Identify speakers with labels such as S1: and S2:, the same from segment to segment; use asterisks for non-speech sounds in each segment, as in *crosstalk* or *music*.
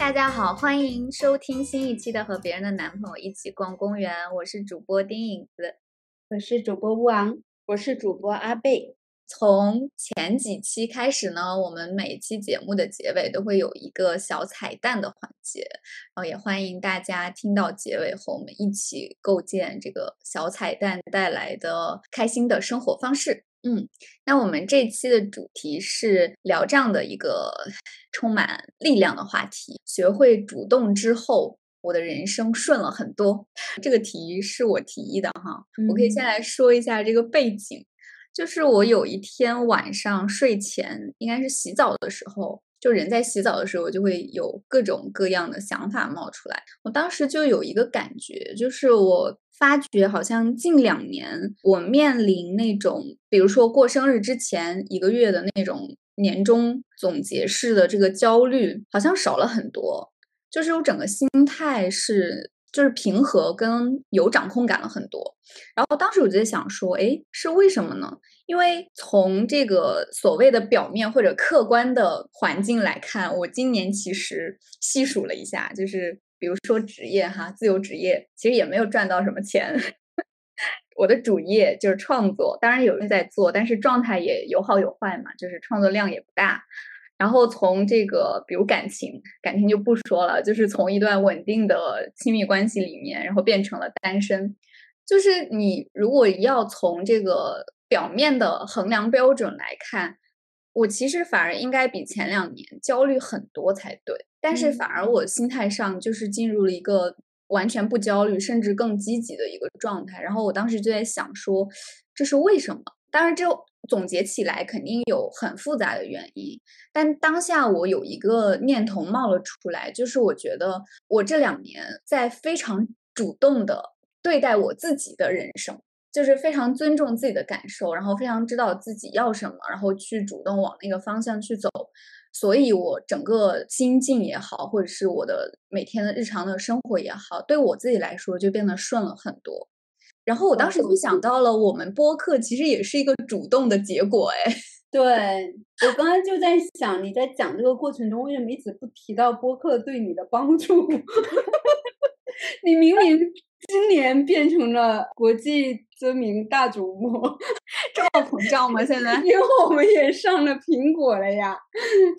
S1: 大家好，欢迎收听新一期的《和别人的男朋友一起逛公园》，我是主播丁影子，
S2: 我是主播乌昂，
S3: 我是主播阿贝。
S1: 从前几期开始呢，我们每期节目的结尾都会有一个小彩蛋的环节，然后也欢迎大家听到结尾和我们一起构建这个小彩蛋带来的开心的生活方式。嗯，那我们这期的主题是聊这样的一个充满力量的话题：学会主动之后，我的人生顺了很多。这个题是我提议的哈，我可以先来说一下这个背景。就是我有一天晚上睡前，应该是洗澡的时候，就人在洗澡的时候，就会有各种各样的想法冒出来。我当时就有一个感觉，就是我发觉好像近两年我面临那种，比如说过生日之前一个月的那种年终总结式的这个焦虑，好像少了很多。就是我整个心态是。就是平和跟有掌控感了很多，然后当时我就在想说，哎，是为什么呢？因为从这个所谓的表面或者客观的环境来看，我今年其实细数了一下，就是比如说职业哈，自由职业其实也没有赚到什么钱，*laughs* 我的主业就是创作，当然有人在做，但是状态也有好有坏嘛，就是创作量也不大。然后从这个，比如感情，感情就不说了，就是从一段稳定的亲密关系里面，然后变成了单身。就是你如果要从这个表面的衡量标准来看，我其实反而应该比前两年焦虑很多才对。但是反而我心态上就是进入了一个完全不焦虑，甚至更积极的一个状态。然后我当时就在想说，这是为什么？当然，这总结起来肯定有很复杂的原因，但当下我有一个念头冒了出来，就是我觉得我这两年在非常主动的对待我自己的人生，就是非常尊重自己的感受，然后非常知道自己要什么，然后去主动往那个方向去走，所以我整个心境也好，或者是我的每天的日常的生活也好，对我自己来说就变得顺了很多。然后我当时就想到了，我们播客其实也是一个主动的结果，哎，*laughs*
S2: 对我刚刚就在想，你在讲这个过程中为什么一直不提到播客对你的帮助？*laughs* 你明明今年变成了国际知名大主播，*laughs*
S1: 这么膨胀吗？现在？
S2: 因为我们也上了苹果了呀，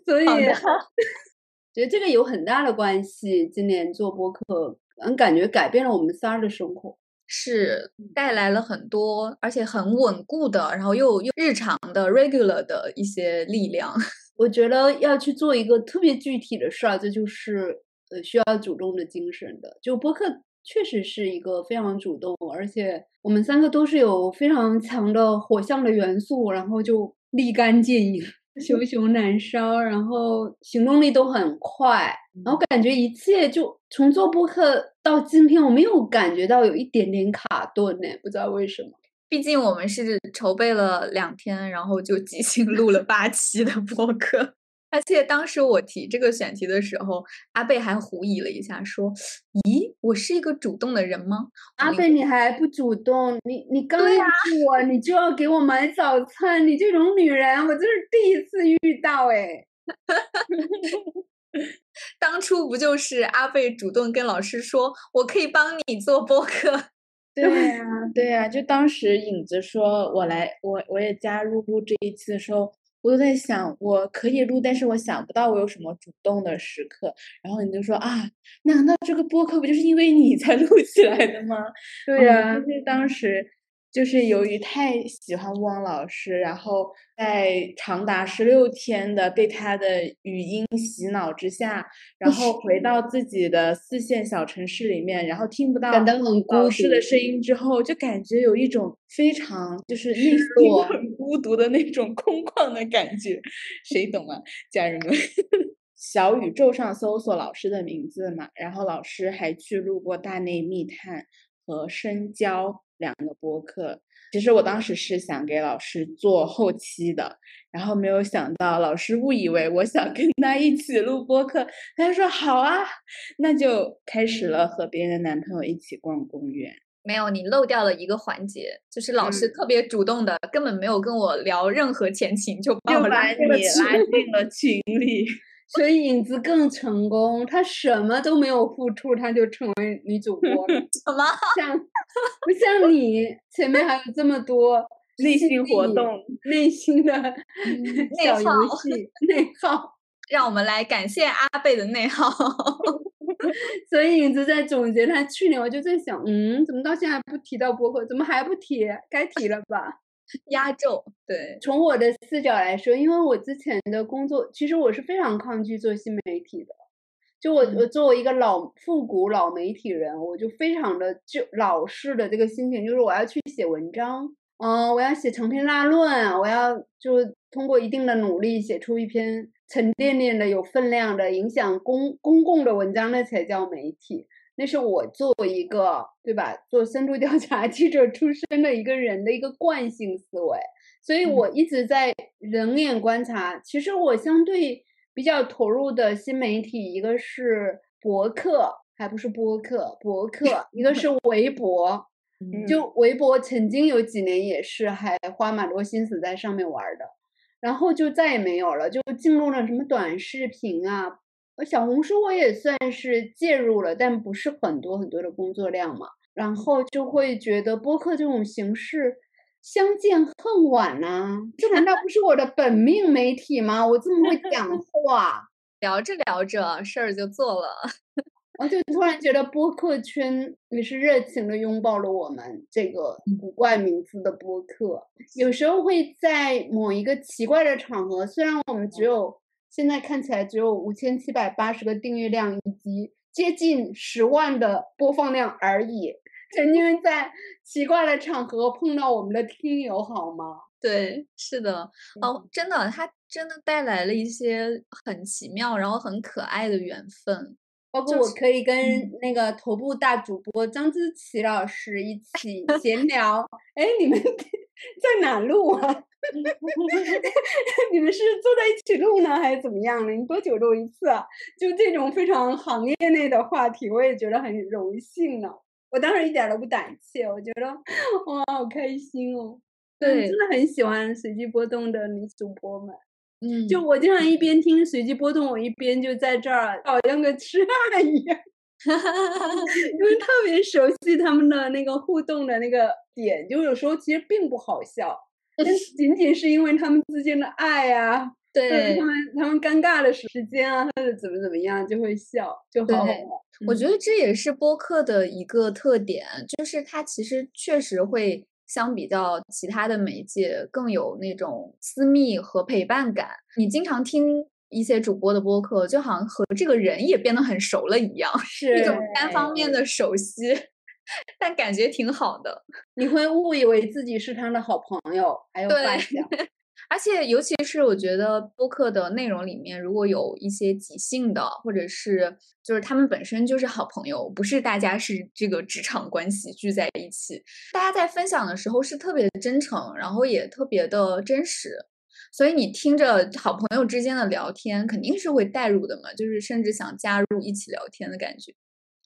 S2: 所以 *laughs* 觉得这个有很大的关系。今年做播客，嗯，感觉改变了我们仨的生活。
S1: 是带来了很多，而且很稳固的，然后又又日常的 regular 的一些力量。*laughs*
S2: 我觉得要去做一个特别具体的事儿，这就是呃需要主动的精神的。就播客确实是一个非常主动，而且我们三个都是有非常强的火象的元素，然后就立竿见影。熊熊燃烧，然后行动力都很快，然后感觉一切就从做播客到今天，我没有感觉到有一点点卡顿呢，不知道为什么。
S1: 毕竟我们是筹备了两天，然后就即兴录了八期的播客。而且当时我提这个选题的时候，阿贝还狐疑了一下，说：“咦，我是一个主动的人吗？”
S2: 阿贝，你还不主动？你你刚认识我，你就要给我买早餐，你这种女人，我这是第一次遇到哎。*laughs*
S1: 当初不就是阿贝主动跟老师说，我可以帮你做播客？*laughs*
S3: 对呀，对呀，就当时影子说我来，我我也加入录这一期的时候。我就在想，我可以录，但是我想不到我有什么主动的时刻。然后你就说啊，难道这个播客不就是因为你才 *laughs* 录起来的吗？
S2: 对呀，
S3: 就是当时。就是由于太喜欢汪老师，然后在长达十六天的被他的语音洗脑之下，然后回到自己的四线小城市里面，然后听不到老师的声音之后，就感觉有一种非常就是内心很孤独的那种空旷的感觉。谁懂啊，家人们？小宇宙上搜索老师的名字嘛，然后老师还去录过《大内密探》和《深交》。两个播客，其实我当时是想给老师做后期的，然后没有想到老师误以为我想跟他一起录播客，他说好啊，那就开始了和别人的男朋友一起逛公园。
S1: 没有，你漏掉了一个环节，就是老师特别主动的，根本没有跟我聊任何前情，就把我
S3: 拉进了群里。*laughs*
S2: 所以影子更成功，他什么都没有付出，他就成为女主播了。*laughs*
S1: 什么？
S2: 像不像你前面还有这么多 *laughs*
S3: 内心活动、
S2: 内心的 *laughs* 小游
S1: 耗
S2: 戏内耗？*laughs*
S1: 让我们来感谢阿贝的内耗。
S2: 所以影子在总结他去年，我就在想，嗯，怎么到现在不提到博客？怎么还不提？该提了吧？
S1: 压轴，对，
S2: 从我的视角来说，因为我之前的工作，其实我是非常抗拒做新媒体的。就我，我作为一个老复古老媒体人，我就非常的就老式的这个心情，就是我要去写文章，嗯、我要写长篇大论，我要就通过一定的努力写出一篇沉甸甸的、有分量的、影响公公共的文章，那才叫媒体。那是我作为一个对吧，做深度调查记者出身的一个人的一个惯性思维，所以我一直在冷眼观察。其实我相对比较投入的新媒体，一个是博客，还不是播客，博客；*laughs* 一个是微博。*laughs*
S3: 嗯
S2: 就微博曾经有几年也是还花蛮多心思在上面玩的，然后就再也没有了，就进入了什么短视频啊，呃小红书我也算是介入了，但不是很多很多的工作量嘛，然后就会觉得播客这种形式相见恨晚呐、这难道不是我的本命媒体吗？我这么会讲 *laughs* 话。
S1: 聊着聊着事儿就做了。*laughs*
S2: 我就突然觉得播客圈也是热情的拥抱了我们这个古怪名字的播客。有时候会在某一个奇怪的场合，虽然我们只有现在看起来只有五千七百八十个订阅量以及接近十万的播放量而已，曾经在奇怪的场合碰到我们的听友，好吗？
S1: 对，是的，哦，真的，它真的带来了一些很奇妙，然后很可爱的缘分。
S2: 包括我可以跟那个头部大主播张之琪老师一起闲聊。哎，你们 *laughs* 在哪录啊？*laughs* 你们是坐在一起录呢，还是怎么样呢？你多久录一次啊？就这种非常行业内的话题，我也觉得很荣幸呢。我当时一点都不胆怯，我觉得哇，好开心哦！
S1: 对
S2: 真的很喜欢随机波动的女主播们。
S1: 嗯，
S2: 就我经常一边听随机波动，我一边就在这儿好像个痴汉一样，*laughs* 因为特别熟悉他们的那个互动的那个点，就有时候其实并不好笑，但仅仅是因为他们之间的爱呀、或者
S1: 对
S2: 他，们他们尴尬的时间啊，或者怎么怎么样，就会笑，就好。
S1: 我觉得这也是播客的一个特点，就是它其实确实会相比较其他的媒介更有那种私密和陪伴感。你经常听一些主播的播客，就好像和这个人也变得很熟了一样，
S2: 是
S1: 一种单方面的熟悉，但感觉挺好的。
S2: 你会误以为自己是他的好朋友，还有
S1: 对
S2: 发小。
S1: 而且，尤其是我觉得播客的内容里面，如果有一些即兴的，或者是就是他们本身就是好朋友，不是大家是这个职场关系聚在一起，大家在分享的时候是特别的真诚，然后也特别的真实，所以你听着好朋友之间的聊天，肯定是会带入的嘛，就是甚至想加入一起聊天的感觉。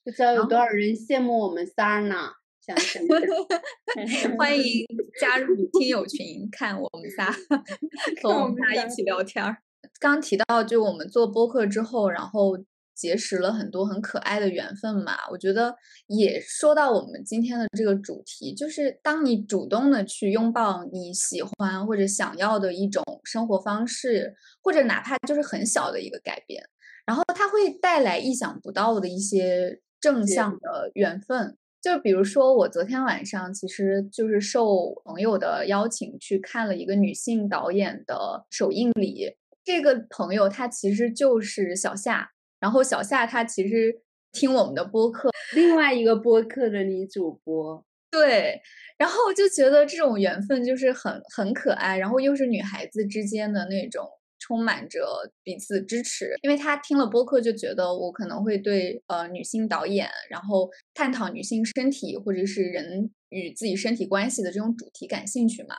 S2: 不知道有多少人羡慕我们仨呢？想想想。*laughs* *laughs*
S1: 欢迎加入听友群，看我们仨 *laughs* 和我们仨一起聊天儿。刚提到，就我们做播客之后，然后结识了很多很可爱的缘分嘛。我觉得也说到我们今天的这个主题，就是当你主动的去拥抱你喜欢或者想要的一种生活方式，或者哪怕就是很小的一个改变，然后它会带来意想不到的一些正向的缘分。就比如说，我昨天晚上其实就是受朋友的邀请去看了一个女性导演的首映礼。这个朋友她其实就是小夏，然后小夏她其实听我们的播客，
S2: 另外一个播客的女主播，
S1: 对，然后就觉得这种缘分就是很很可爱，然后又是女孩子之间的那种充满着彼此支持。因为他听了播客，就觉得我可能会对呃女性导演，然后探讨女性身体或者是人与自己身体关系的这种主题感兴趣嘛，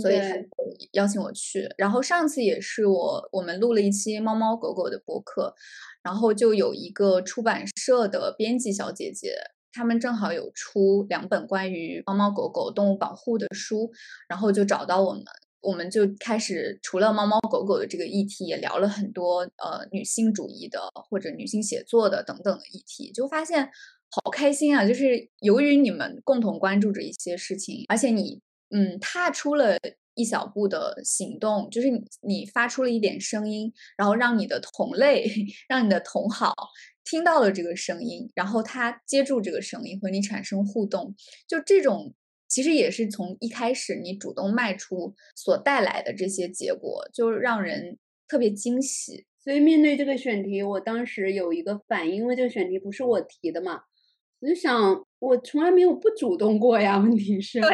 S1: 所以邀请我去。然后上次也是我我们录了一期猫猫狗狗的播客，然后就有一个出版社的编辑小姐姐，他们正好有出两本关于猫猫狗狗动物保护的书，然后就找到我们，我们就开始除了猫猫狗狗的这个议题，也聊了很多呃女性主义的或者女性写作的等等的议题，就发现好开心啊！就是由于你们共同关注着一些事情，而且你嗯踏出了一小步的行动，就是你发出了一点声音，然后让你的同类，*laughs* 让你的同好听到了这个声音，然后他接住这个声音和你产生互动，就这种。其实也是从一开始你主动迈出所带来的这些结果，就让人特别惊喜。
S2: 所以面对这个选题，我当时有一个反应，因为这个选题不是我提的嘛，我就想，我从来没有不主动过呀。问题是，我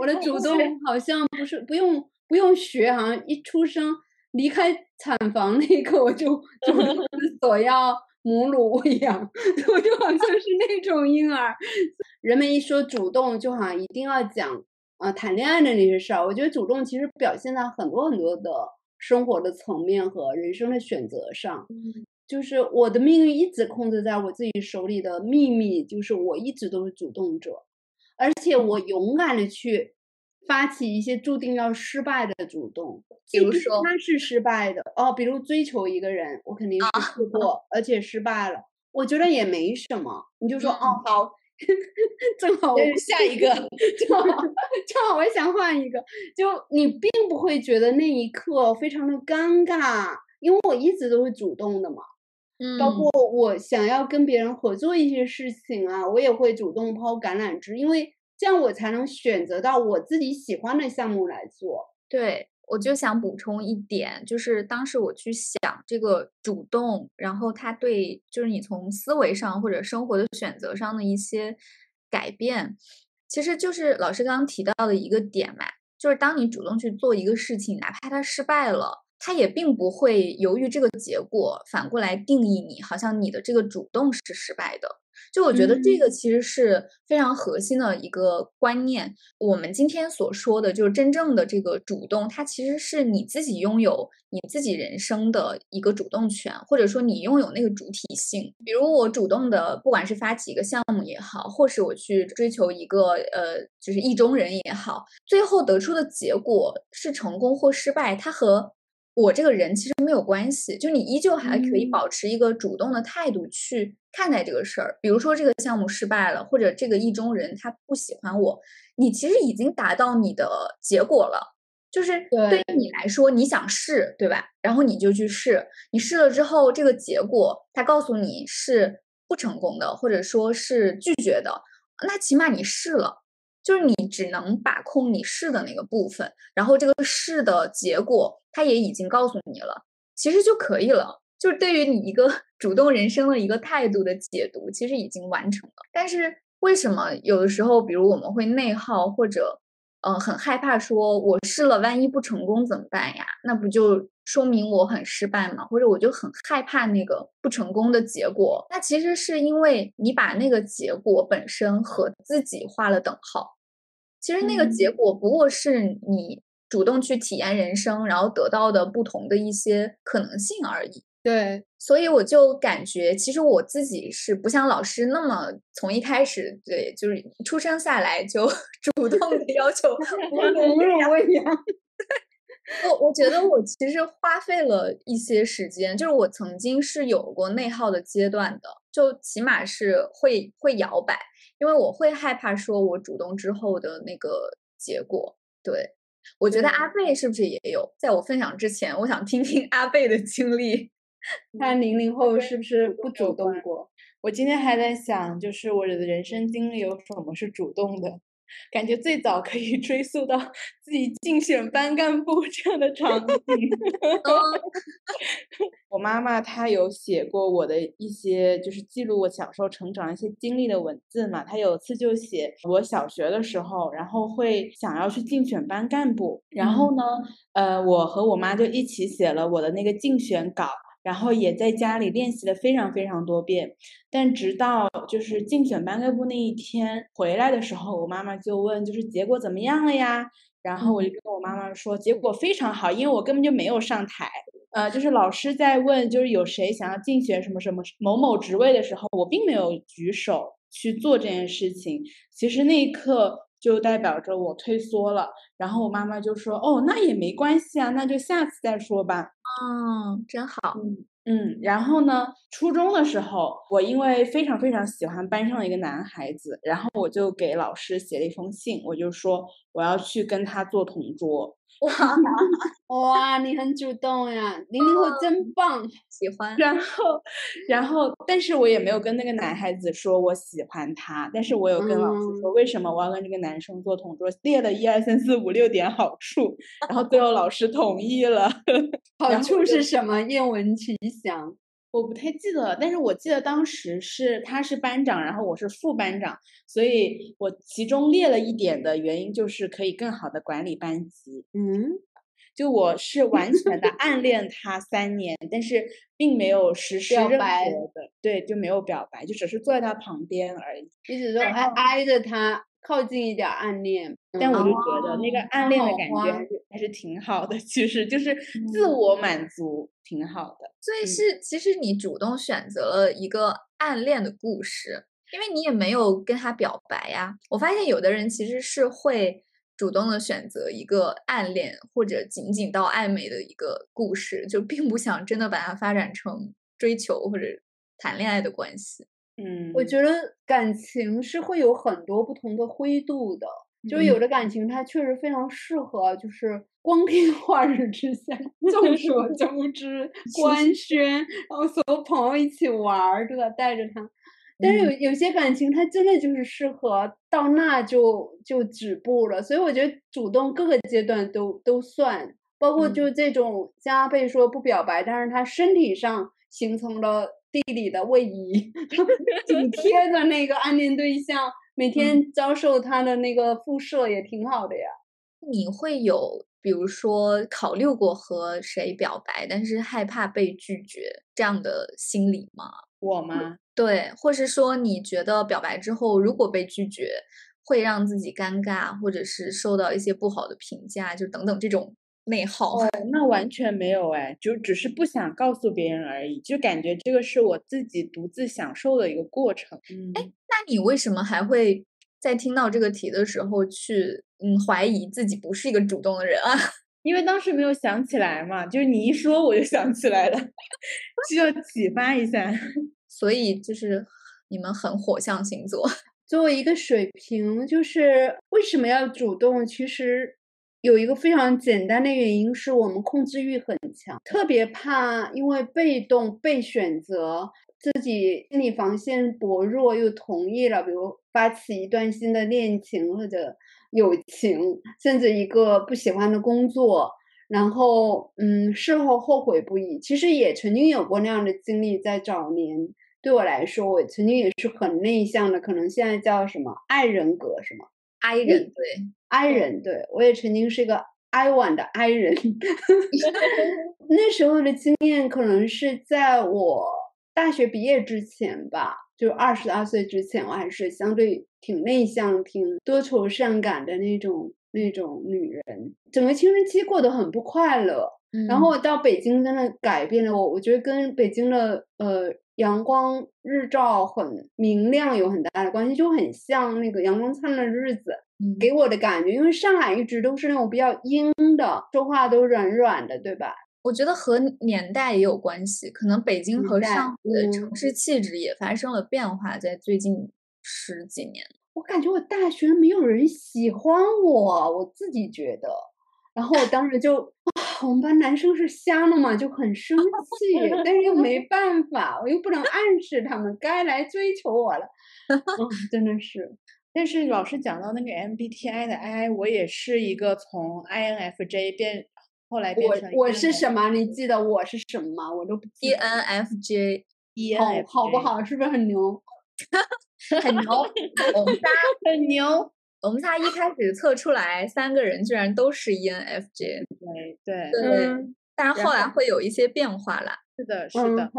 S2: 我的主动好像不是不用不用学，好像一出生离开产房那一刻我就 *laughs* 主动 *laughs* 索要。母乳喂养，*laughs* 我就好像是那种婴儿。人们一说主动，就好像一定要讲啊谈恋爱的那些事儿。我觉得主动其实表现在很多很多的生活的层面和人生的选择上。就是我的命运一直控制在我自己手里的秘密，就是我一直都是主动者，而且我勇敢的去。发起一些注定要失败的主动，
S1: 比如说
S2: 他是失败的哦，比如追求一个人，我肯定是试过，而且失败了，我觉得也没什么，你就说哦。*laughs* *laughs* 好，正好
S3: 下一个，
S2: 正好正好我想换一个，就你并不会觉得那一刻非常的尴尬，因为我一直都是主动的嘛，
S1: 嗯，
S2: 包括我想要跟别人合作一些事情啊，我也会主动抛橄榄枝，因为。这样我才能选择到我自己喜欢的项目来做。
S1: 对，我就想补充一点，就是当时我去想这个主动，然后它对，就是你从思维上或者生活的选择上的一些改变，其实就是老师刚刚提到的一个点嘛，就是当你主动去做一个事情，哪怕它失败了，它也并不会由于这个结果反过来定义你，好像你的这个主动是失败的。就我觉得这个其实是非常核心的一个观念。我们今天所说的，就是真正的这个主动，它其实是你自己拥有你自己人生的一个主动权，或者说你拥有那个主体性。比如我主动的，不管是发起一个项目也好，或是我去追求一个呃，就是意中人也好，最后得出的结果是成功或失败，它和。我这个人其实没有关系，就你依旧还可以保持一个主动的态度去看待这个事儿。比如说这个项目失败了，或者这个意中人他不喜欢我，你其实已经达到你的结果了。就是对于你来说，你想试，对吧？然后你就去试，你试了之后，这个结果他告诉你是不成功的，或者说是拒绝的，那起码你试了。就是你只能把控你试的那个部分，然后这个试的结果，他也已经告诉你了，其实就可以了。就是对于你一个 *laughs* 主动人生的一个态度的解读，其实已经完成了。但是为什么有的时候，比如我们会内耗，或者嗯很害怕，说我试了，万一不成功怎么办呀？那不就说明我很失败吗？或者我就很害怕那个不成功的结果？那其实是因为你把那个结果本身和自己画了等号。其实那个结果不过是你主动去体验人生，然后得到的不同的一些可能性而已。
S2: 对，
S1: 所以我就感觉，其实我自己是不像老师那么从一开始，对，就是出生下来就 *laughs* 主动的要求
S2: 母乳喂养。
S1: 我我觉得我其实花费了一些时间，就是我曾经是有过内耗的阶段的，就起码是会会摇摆。因为我会害怕说，我主动之后的那个结果。对，我觉得阿贝是不是也有？在我分享之前，我想听听阿贝的经历。*laughs*
S2: 看零零后是不是不主动过？
S3: 我今天还在想，就是我的人生经历有什么是主动的？感觉最早可以 *laughs* 追溯到自己竞选班干部这样的场景。*laughs* 我妈妈她有写过我的一些，就是记录我小时候成长一些经历的文字嘛。她有次就写我小学的时候，然后会想要去竞选班干部，然后呢，呃，我和我妈就一起写了我的那个竞选稿。然后也在家里练习了非常非常多遍，但直到就是竞选班干部那一天回来的时候，我妈妈就问，就是结果怎么样了呀？然后我就跟我妈妈说，结果非常好，因为我根本就没有上台。呃，就是老师在问，就是有谁想要竞选什么什么某某职位的时候，我并没有举手去做这件事情。其实那一刻。就代表着我退缩了。然后我妈妈就说：“哦，那也没关系啊，那就下次再说吧。”
S1: 嗯，真好。
S3: 嗯嗯，然后呢，初中的时候，我因为非常非常喜欢班上的一个男孩子，然后我就给老师写了一封信，我就说我要去跟他做同桌。
S1: 哇 *laughs*
S2: 哇，你很主动呀，零零后真棒，
S1: 喜欢。
S3: 然后，然后，但是我也没有跟那个男孩子说我喜欢他，但是我有跟老师说为什么我要跟这个男生做同桌，列了一二三四五六点好处，然后最后老师同意了。*laughs*
S2: 好处是什么？愿闻其详。
S3: 我不太记得了，但是我记得当时是他是班长，然后我是副班长，所以我其中列了一点的原因就是可以更好的管理班级。
S2: 嗯，
S3: 就我是完全的暗恋他三年，但是并没有实施任何的，对，就没有表白，就只是坐在他旁边而已，
S2: 一直都挨挨着他。靠近一点暗恋，
S3: 但我就觉得那个暗恋的感觉还是还是挺好的，其实就是自我满足，挺好的。
S1: 所以是其实你主动选择了一个暗恋的故事，因为你也没有跟他表白呀。我发现有的人其实是会主动的选择一个暗恋或者仅仅到暧昧的一个故事，就并不想真的把它发展成追求或者谈恋爱的关系。
S3: 嗯，
S2: 我觉得感情是会有很多不同的灰度的，就是有的感情它确实非常适合，就是光天化日之下，*laughs* 众所周知，官宣，然后所有朋友一起玩儿，对吧？带着他。但是有有些感情，它真的就是适合到那就就止步了。所以我觉得主动各个阶段都都算，包括就这种加倍说不表白，但是他身体上形成了。地理的位移，*laughs* 紧 *laughs* 贴着那个暗恋对象，每天遭受他的那个辐射也挺好的呀。
S1: 你会有比如说考虑过和谁表白，但是害怕被拒绝这样的心理吗？
S3: 我吗？
S1: 对，或是说你觉得表白之后如果被拒绝，会让自己尴尬，或者是受到一些不好的评价，就等等这种。内耗
S3: 哦，那完全没有哎，就只是不想告诉别人而已，就感觉这个是我自己独自享受的一个过程。
S1: 哎，那你为什么还会在听到这个题的时候去嗯怀疑自己不是一个主动的人啊？*laughs*
S3: 因为当时没有想起来嘛，就是你一说我就想起来了，*laughs* 需要启发一下。*laughs*
S1: 所以就是你们很火象星座，
S2: 作为一个水瓶，就是为什么要主动？其实。有一个非常简单的原因，是我们控制欲很强，特别怕因为被动被选择，自己心理防线薄弱又同意了，比如发起一段新的恋情或者友情，甚至一个不喜欢的工作，然后嗯，事后后悔不已。其实也曾经有过那样的经历，在早年对我来说，我曾经也是很内向的，可能现在叫什么爱人格是吗
S1: ？I 人对
S2: ，I 人对我也曾经是一个 I one 的 I 人，*laughs* 那时候的经验可能是在我大学毕业之前吧，就二十二岁之前，我还是相对挺内向、挺多愁善感的那种那种女人，整个青春期过得很不快乐。然后到北京真的改变了我，我觉得跟北京的呃。阳光日照很明亮，有很大的关系，就很像那个阳光灿烂的日子，给我的感觉。因为上海一直都是那种比较阴的，说话都软软的，对吧？
S1: 我觉得和年代也有关系，可能北京和上海的城市气质也发生了变化，在最近十几年。
S2: 我感觉我大学没有人喜欢我，我自己觉得。然后我当时就啊，我们班男生是瞎了嘛，就很生气，但是又没办法，我又不能暗示他们该来追求我了，真的是。
S3: 但是老师讲到那个 MBTI 的 I，我也是一个从 INFJ 变后来变成
S2: 我我是什么？你记得我是什么吗？我都不记。
S1: ENFJ，
S2: 好，好不好？是不是很牛？*laughs*
S1: 很牛，我们仨
S3: 很牛。
S1: 我们仨一开始测出来，三个人居然都是 ENFJ，
S3: 对对
S1: 对，但是后来会有一些变化啦。
S3: 是的，是的，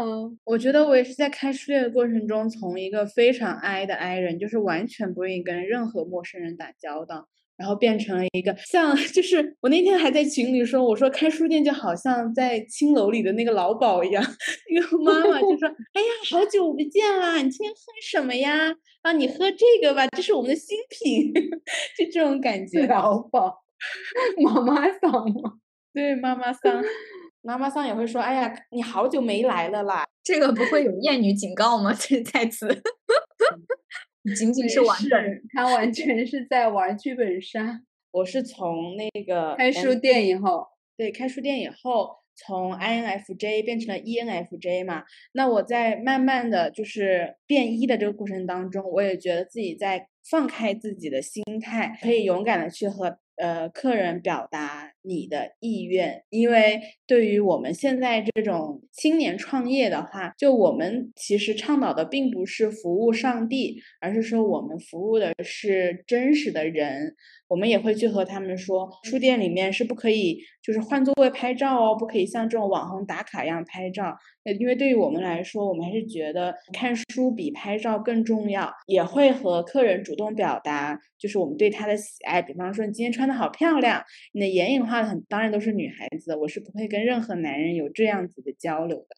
S3: 我觉得我也是在开序列的过程中，从一个非常 I 的 I 人，就是完全不愿意跟任何陌生人打交道，然后变成了一个像，*laughs* 就是我那天还在群里说，我说开书店就好像在青楼里的那个老鸨一样，*laughs* 那个妈妈就说：*laughs* “哎呀，好久不见啦，你今天喝什么呀？啊，你喝这个吧，这是我们的新品。”就这种感觉。
S2: 老鸨，妈妈桑吗？
S3: 对，妈妈桑，妈妈桑也会说：“哎呀，你好久没来了啦。”
S1: 这个不会有艳女警告吗？这在此。仅仅是玩
S2: 本，他完全是在玩剧本杀。
S3: 我是从那个
S2: 开书店以后，
S3: 对，开书店以后，从 INFJ 变成了 ENFJ 嘛。那我在慢慢的就是变一的这个过程当中，我也觉得自己在放开自己的心态，可以勇敢的去和。呃，客人表达你的意愿，因为对于我们现在这种青年创业的话，就我们其实倡导的并不是服务上帝，而是说我们服务的是真实的人。我们也会去和他们说，书店里面是不可以就是换座位拍照哦，不可以像这种网红打卡一样拍照。呃，因为对于我们来说，我们还是觉得看书比拍照更重要。也会和客人主动表达，就是我们对他的喜爱。比方说，你今天穿的好漂亮，你的眼影画的很，当然都是女孩子，我是不会跟任何男人有这样子的交流的，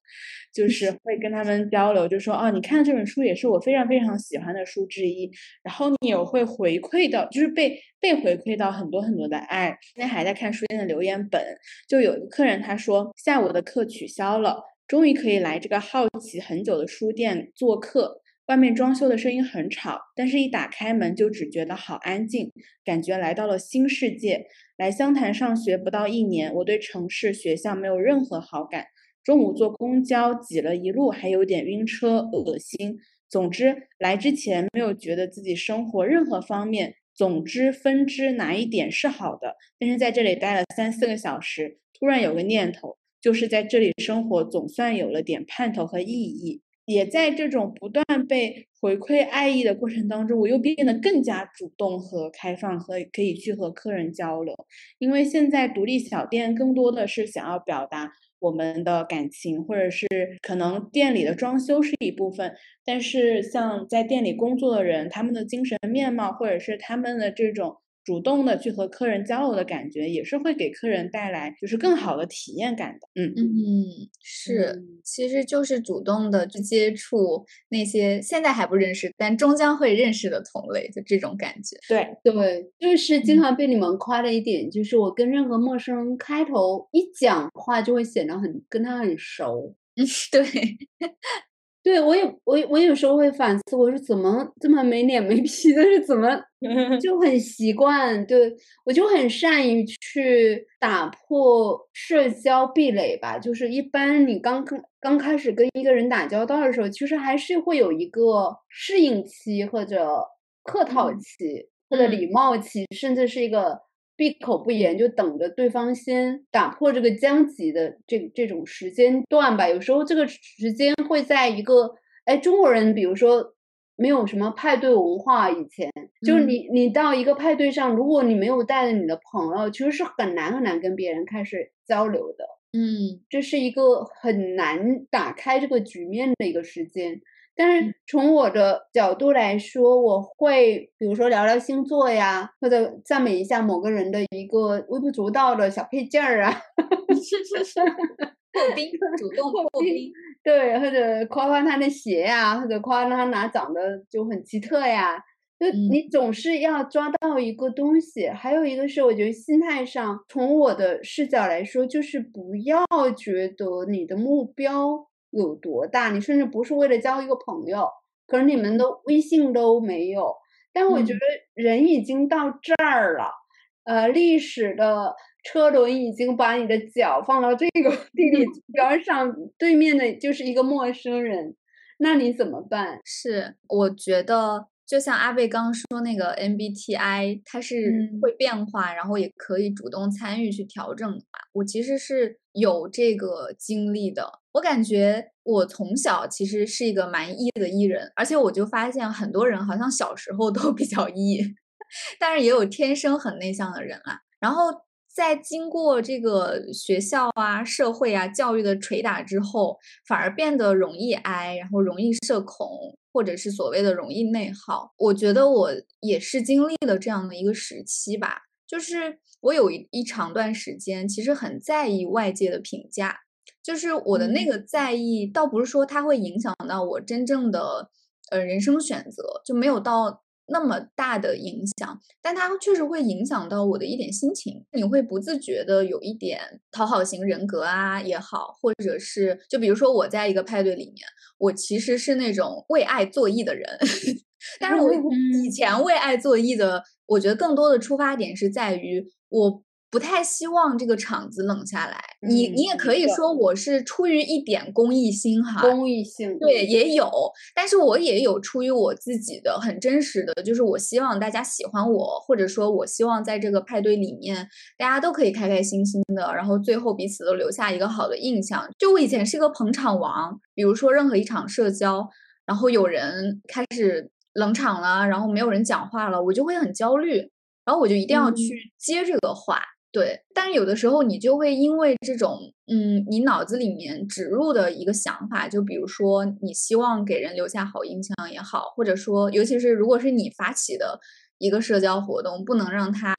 S3: 就是会跟他们交流，就说哦，你看这本书也是我非常非常喜欢的书之一。然后你也会回馈到，就是被。被回馈到很多很多的爱。今天还在看书店的留言本，就有一个客人他说下午的课取消了，终于可以来这个好奇很久的书店做客。外面装修的声音很吵，但是一打开门就只觉得好安静，感觉来到了新世界。来湘潭上学不到一年，我对城市学校没有任何好感。中午坐公交挤了一路，还有点晕车，恶心。总之来之前没有觉得自己生活任何方面。总之，分支哪一点是好的？但是在这里待了三四个小时，突然有个念头，就是在这里生活总算有了点盼头和意义。也在这种不断被回馈爱意的过程当中，我又变得更加主动和开放，和可以去和客人交流。因为现在独立小店更多的是想要表达。我们的感情，或者是可能店里的装修是一部分，但是像在店里工作的人，他们的精神面貌，或者是他们的这种。主动的去和客人交流的感觉，也是会给客人带来就是更好的体验感的。
S1: 嗯嗯，是，其实就是主动的去接触那些现在还不认识，但终将会认识的同类，就这种感觉。
S3: 对
S2: 对，就是经常被你们夸的一点，就是我跟任何陌生人开头一讲话，就会显得很跟他很熟。
S1: 嗯，对。
S2: 对我也我我有时候会反思，我说怎么这么没脸没皮的，是怎么 *laughs* 就很习惯？对我就很善于去打破社交壁垒吧。就是一般你刚刚刚开始跟一个人打交道的时候，其实还是会有一个适应期，或者客套期，或者礼貌期，甚至是一个。闭口不言，就等着对方先打破这个僵局的这这种时间段吧。有时候这个时间会在一个，哎，中国人比如说没有什么派对文化，以前就是你你到一个派对上，如果你没有带着你的朋友，其实是很难很难跟别人开始交流的。
S1: 嗯，
S2: 这是一个很难打开这个局面的一个时间。但是从我的角度来说，我会比如说聊聊星座呀，或者赞美一下某个人的一个微不足道的小配件儿啊 *laughs* *laughs*
S1: 破冰，主动破冰，
S2: 对，或者夸夸他的鞋呀，或者夸他哪长得就很奇特呀，就你总是要抓到一个东西。还有一个是，我觉得心态上，从我的视角来说，就是不要觉得你的目标。有多大？你甚至不是为了交一个朋友，可是你们的微信都没有。但我觉得人已经到这儿了，呃，历史的车轮已经把你的脚放到这个 *laughs* 地理 *laughs* 边上，对面的就是一个陌生人，那你怎么办？
S1: 是，我觉得。就像阿贝刚刚说那个 MBTI，它是会变化，然后也可以主动参与去调整的嘛。我其实是有这个经历的。我感觉我从小其实是一个蛮 E 的 E 人，而且我就发现很多人好像小时候都比较 E，*laughs* 但是也有天生很内向的人啦。然后在经过这个学校啊、社会啊、教育的捶打之后，反而变得容易 I，然后容易社恐。或者是所谓的容易内耗。我觉得我也是经历了这样的一个时期吧，就是我有一一长段时间其实很在意外界的评价，就是我的那个在意，倒不是说它会影响到我真正的呃人生选择，就没有到。那么大的影响，但它确实会影响到我的一点心情。你会不自觉的有一点讨好型人格啊也好，或者是就比如说我在一个派对里面，我其实是那种为爱作义的人，*laughs* 但是我 *laughs* 以前为爱作义的，我觉得更多的出发点是在于我。不太希望这个场子冷下来，你你也可以说我是出于一点公益心哈，
S2: 公益性
S1: 对也有，但是我也有出于我自己的很真实的，就是我希望大家喜欢我，或者说我希望在这个派对里面大家都可以开开心心的，然后最后彼此都留下一个好的印象。就我以前是个捧场王，比如说任何一场社交，然后有人开始冷场了，然后没有人讲话了，我就会很焦虑，然后我就一定要去接这个话。对，但是有的时候你就会因为这种，嗯，你脑子里面植入的一个想法，就比如说你希望给人留下好印象也好，或者说，尤其是如果是你发起的一个社交活动，不能让它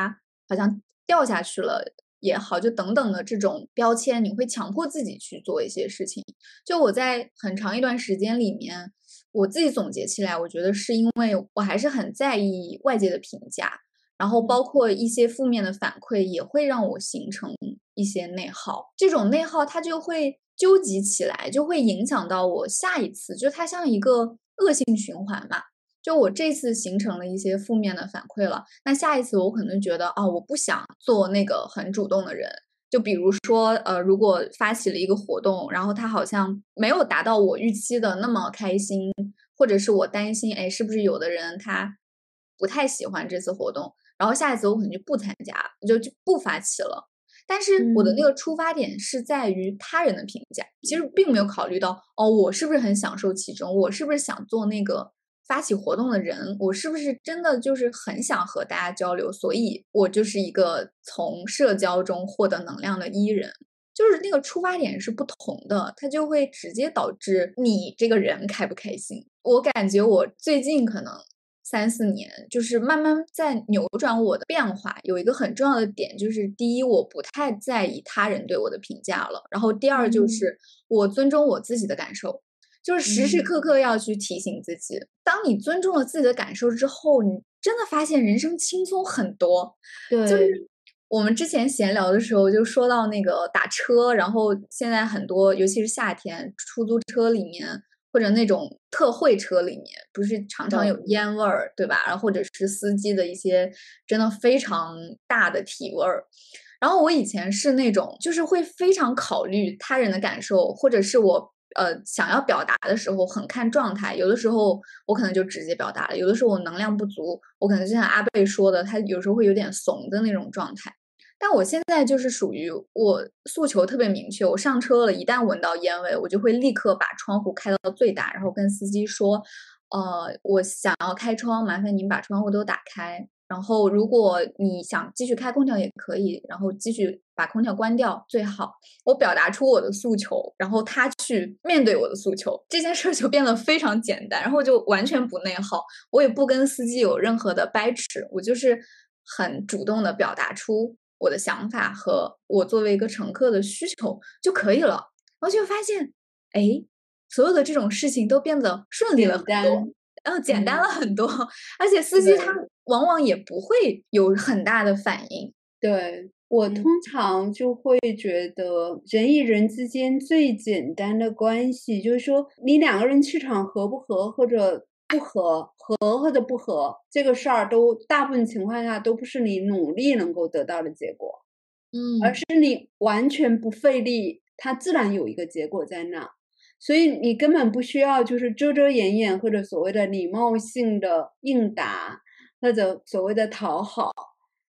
S1: 好像掉下去了也好，就等等的这种标签，你会强迫自己去做一些事情。就我在很长一段时间里面，我自己总结起来，我觉得是因为我还是很在意外界的评价。然后包括一些负面的反馈，也会让我形成一些内耗。这种内耗它就会纠集起来，就会影响到我下一次，就它像一个恶性循环嘛。就我这次形成了一些负面的反馈了，那下一次我可能觉得啊，我不想做那个很主动的人。就比如说，呃，如果发起了一个活动，然后它好像没有达到我预期的那么开心，或者是我担心，哎，是不是有的人他不太喜欢这次活动？然后下一次我可能就不参加，就就不发起了。但是我的那个出发点是在于他人的评价，其实并没有考虑到哦，我是不是很享受其中，我是不是想做那个发起活动的人，我是不是真的就是很想和大家交流，所以我就是一个从社交中获得能量的伊人。就是那个出发点是不同的，它就会直接导致你这个人开不开心。我感觉我最近可能。三四年，就是慢慢在扭转我的变化。有一个很重要的点，就是第一，我不太在意他人对我的评价了。然后第二，就是我尊重我自己的感受，就是时时刻刻要去提醒自己。当你尊重了自己的感受之后，你真的发现人生轻松很多。
S2: 对，
S1: 就是我们之前闲聊的时候就说到那个打车，然后现在很多，尤其是夏天，出租车里面。或者那种特惠车里面，不是常常有烟味儿，对吧？然后或者是司机的一些真的非常大的体味儿。然后我以前是那种，就是会非常考虑他人的感受，或者是我呃想要表达的时候很看状态。有的时候我可能就直接表达了，有的时候我能量不足，我可能就像阿贝说的，他有时候会有点怂的那种状态。但我现在就是属于我诉求特别明确，我上车了，一旦闻到烟味，我就会立刻把窗户开到最大，然后跟司机说：“呃，我想要开窗，麻烦您把窗户都打开。然后如果你想继续开空调也可以，然后继续把空调关掉最好。我表达出我的诉求，然后他去面对我的诉求，这件事就变得非常简单，然后就完全不内耗，我也不跟司机有任何的掰扯，我就是很主动的表达出。”我的想法和我作为一个乘客的需求就可以了，然后就发现，哎，所有的这种事情都变得顺利了很多，然后简单了很多，而且司机他往往也不会有很大的反应。
S2: 对我通常就会觉得，人与人之间最简单的关系，就是说你两个人气场合不合，或者。不合合或者不合这个事儿，都大部分情况下都不是你努力能够得到的结果，
S1: 嗯，
S2: 而是你完全不费力，它自然有一个结果在那，所以你根本不需要就是遮遮掩掩或者所谓的礼貌性的应答或者所谓的讨好，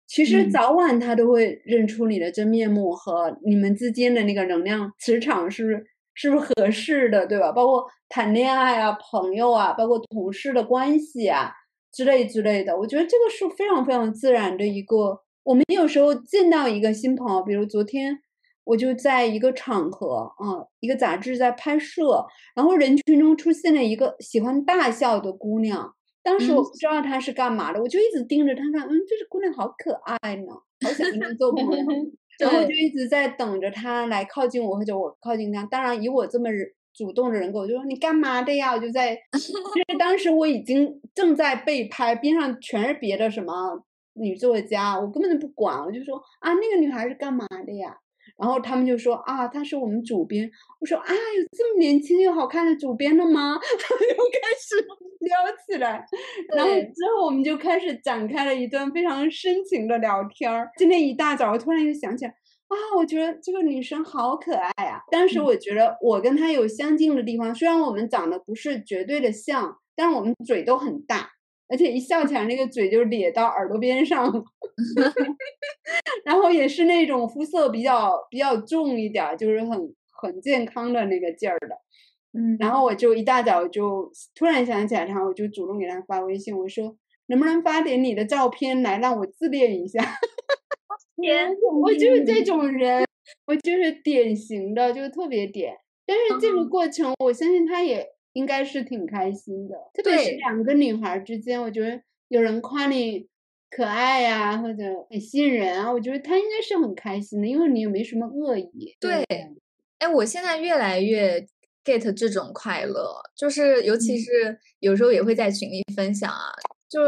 S2: 其实早晚他都会认出你的真面目和你们之间的那个能量磁场是。是不是合适的，对吧？包括谈恋爱啊、朋友啊，包括同事的关系啊之类之类的，我觉得这个是非常非常自然的一个。我们有时候见到一个新朋友，比如昨天我就在一个场合，嗯，一个杂志在拍摄，然后人群中出现了一个喜欢大笑的姑娘。当时我不知道她是干嘛的，我就一直盯着她看，嗯，这个姑娘好可爱呢，好想跟她做朋友。然后就一直在等着他来靠近我，或者我靠近他。当然，以我这么主动的人格，我就说你干嘛的呀？我就在，*laughs* 其实当时我已经正在被拍，边上全是别的什么女作家，我根本就不管，我就说啊，那个女孩是干嘛的呀？然后他们就说啊，他是我们主编。我说啊，有这么年轻又好看的主编了吗？他又开始 *laughs* 聊起来。然后之后我们就开始展开了一段非常深情的聊天儿。今天一大早，我突然又想起来啊，我觉得这个女生好可爱啊。当时我觉得我跟她有相近的地方，虽然我们长得不是绝对的像，但是我们嘴都很大。而且一笑起来，那个嘴就咧到耳朵边上，*laughs* 然后也是那种肤色比较比较重一点，就是很很健康的那个劲儿的。
S1: 嗯，
S2: 然后我就一大早就突然想起来然后，我就主动给他发微信，我说能不能发点你的照片来让我自恋一下？*laughs*
S1: 天，*laughs*
S2: 我就是这种人，我就是典型的，就是特别点。但是这个过程，我相信他也。应该是挺开心的，特别是两个女孩之间，我觉得有人夸你可爱呀，或者很吸引人啊，我觉得她应该是很开心的，因为你也没什么恶意。
S1: 对，哎，我现在越来越 get 这种快乐，就是尤其是有时候也会在群里分享啊，就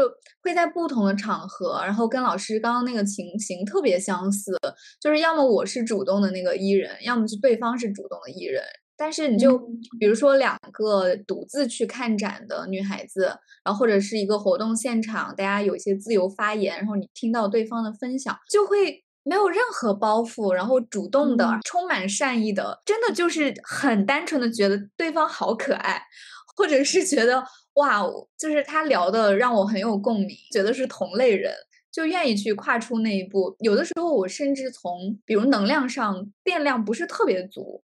S1: 会在不同的场合，然后跟老师刚刚那个情形特别相似，就是要么我是主动的那个艺人，要么是对方是主动的艺人。但是你就比如说两个独自去看展的女孩子，然后或者是一个活动现场，大家有一些自由发言，然后你听到对方的分享，就会没有任何包袱，然后主动的、充满善意的，真的就是很单纯的觉得对方好可爱，或者是觉得哇，就是他聊的让我很有共鸣，觉得是同类人，就愿意去跨出那一步。有的时候我甚至从比如能量上电量不是特别足。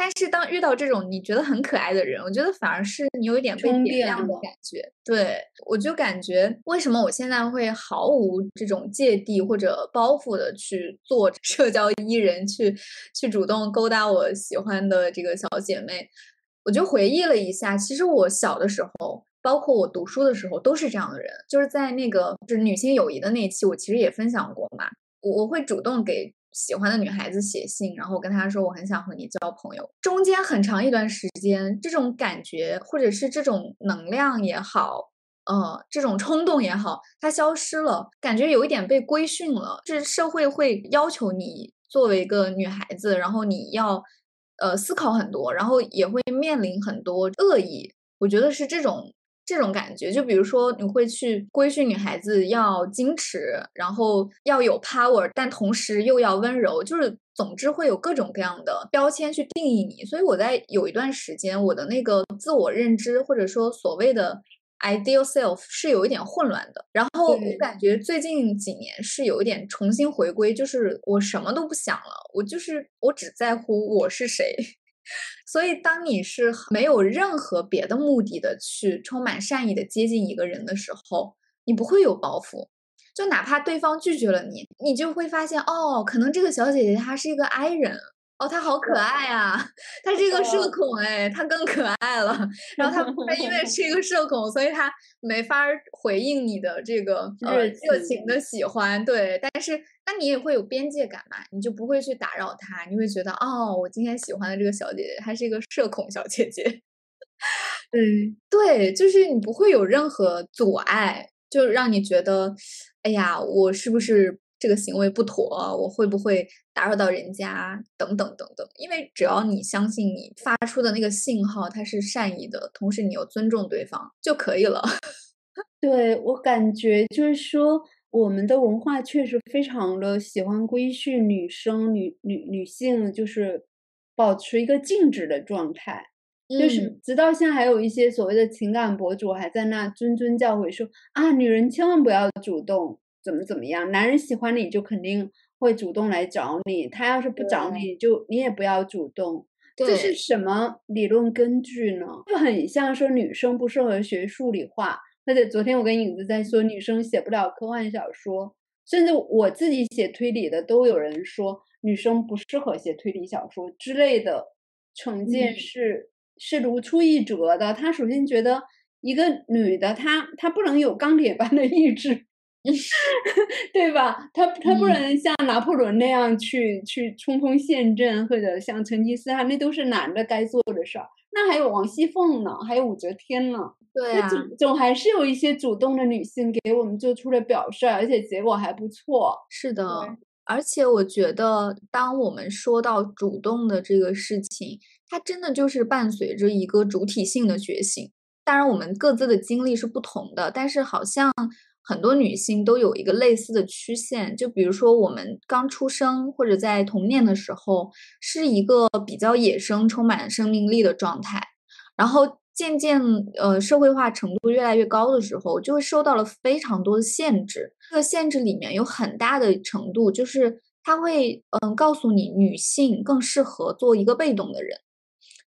S1: 但是当遇到这种你觉得很可爱的人，我觉得反而是你有一点被点亮的感觉。对我就感觉，为什么我现在会毫无这种芥蒂或者包袱的去做社交艺人，去去主动勾搭我喜欢的这个小姐妹？我就回忆了一下，其实我小的时候，包括我读书的时候，都是这样的人。就是在那个就是女性友谊的那一期，我其实也分享过嘛，我我会主动给。喜欢的女孩子写信，然后跟她说我很想和你交朋友。中间很长一段时间，这种感觉或者是这种能量也好，呃，这种冲动也好，它消失了，感觉有一点被规训了。是社会会要求你作为一个女孩子，然后你要呃思考很多，然后也会面临很多恶意。我觉得是这种。这种感觉，就比如说，你会去规训女孩子要矜持，然后要有 power，但同时又要温柔，就是总之会有各种各样的标签去定义你。所以我在有一段时间，我的那个自我认知或者说所谓的 ideal self 是有一点混乱的。然后我感觉最近几年是有一点重新回归，就是我什么都不想了，我就是我只在乎我是谁。所以，当你是没有任何别的目的的去充满善意的接近一个人的时候，你不会有包袱。就哪怕对方拒绝了你，你就会发现，哦，可能这个小姐姐她是一个 I 人。哦，她好可爱啊，她是一个社恐哎，她更可爱了。*laughs* 然后她她因为是一个社恐，所以她没法回应你的这个呃热情的喜欢。对，但是那你也会有边界感嘛？你就不会去打扰他，你会觉得哦，我今天喜欢的这个小姐姐，她是一个社恐小姐姐。
S2: 对 *laughs*
S1: 对，就是你不会有任何阻碍，就让你觉得，哎呀，我是不是？这个行为不妥，我会不会打扰到人家？等等等等。因为只要你相信你发出的那个信号它是善意的，同时你又尊重对方就可以了。*laughs*
S2: 对我感觉就是说，我们的文化确实非常的喜欢规训女生、女女女性，就是保持一个静止的状态。就是直到现在，还有一些所谓的情感博主还在那谆谆教诲说啊，女人千万不要主动。怎么怎么样？男人喜欢你就肯定会主动来找你，他要是不找你就你也不要主动。这是什么理论根据呢？就很像说女生不适合学数理化，而且昨天我跟影子在说女生写不了科幻小说，甚至我自己写推理的都有人说女生不适合写推理小说之类的成见是、是如出一辙的。他首先觉得一个女的，她她不能有钢铁般的意志，*laughs* 对吧？她她不
S1: 嗯
S2: 能像拿破仑那样去去冲锋陷阵，或者像成吉思汗，那都是男的该做的事儿。那还有王熙凤呢，还有武则天呢。
S1: 对啊，
S2: 总总还是有一些主动的女性给我们做出了表率，而且结果还不错。
S1: 是的，而且我觉得，当我们说到主动的这个事情，它真的就是伴随着一个主体性的觉醒。当然，我们各自的经历是不同的，但是好像很多女性都有一个类似的曲线。就比如说，我们刚出生或者在童年的时候，是一个比较野生、充满生命力的状态，然后渐渐呃社会化程度越来越高的时候，就会受到了非常多的限制。这个限制里面有很大的程度，就是它会嗯、告诉你，女性更适合做一个被动的人。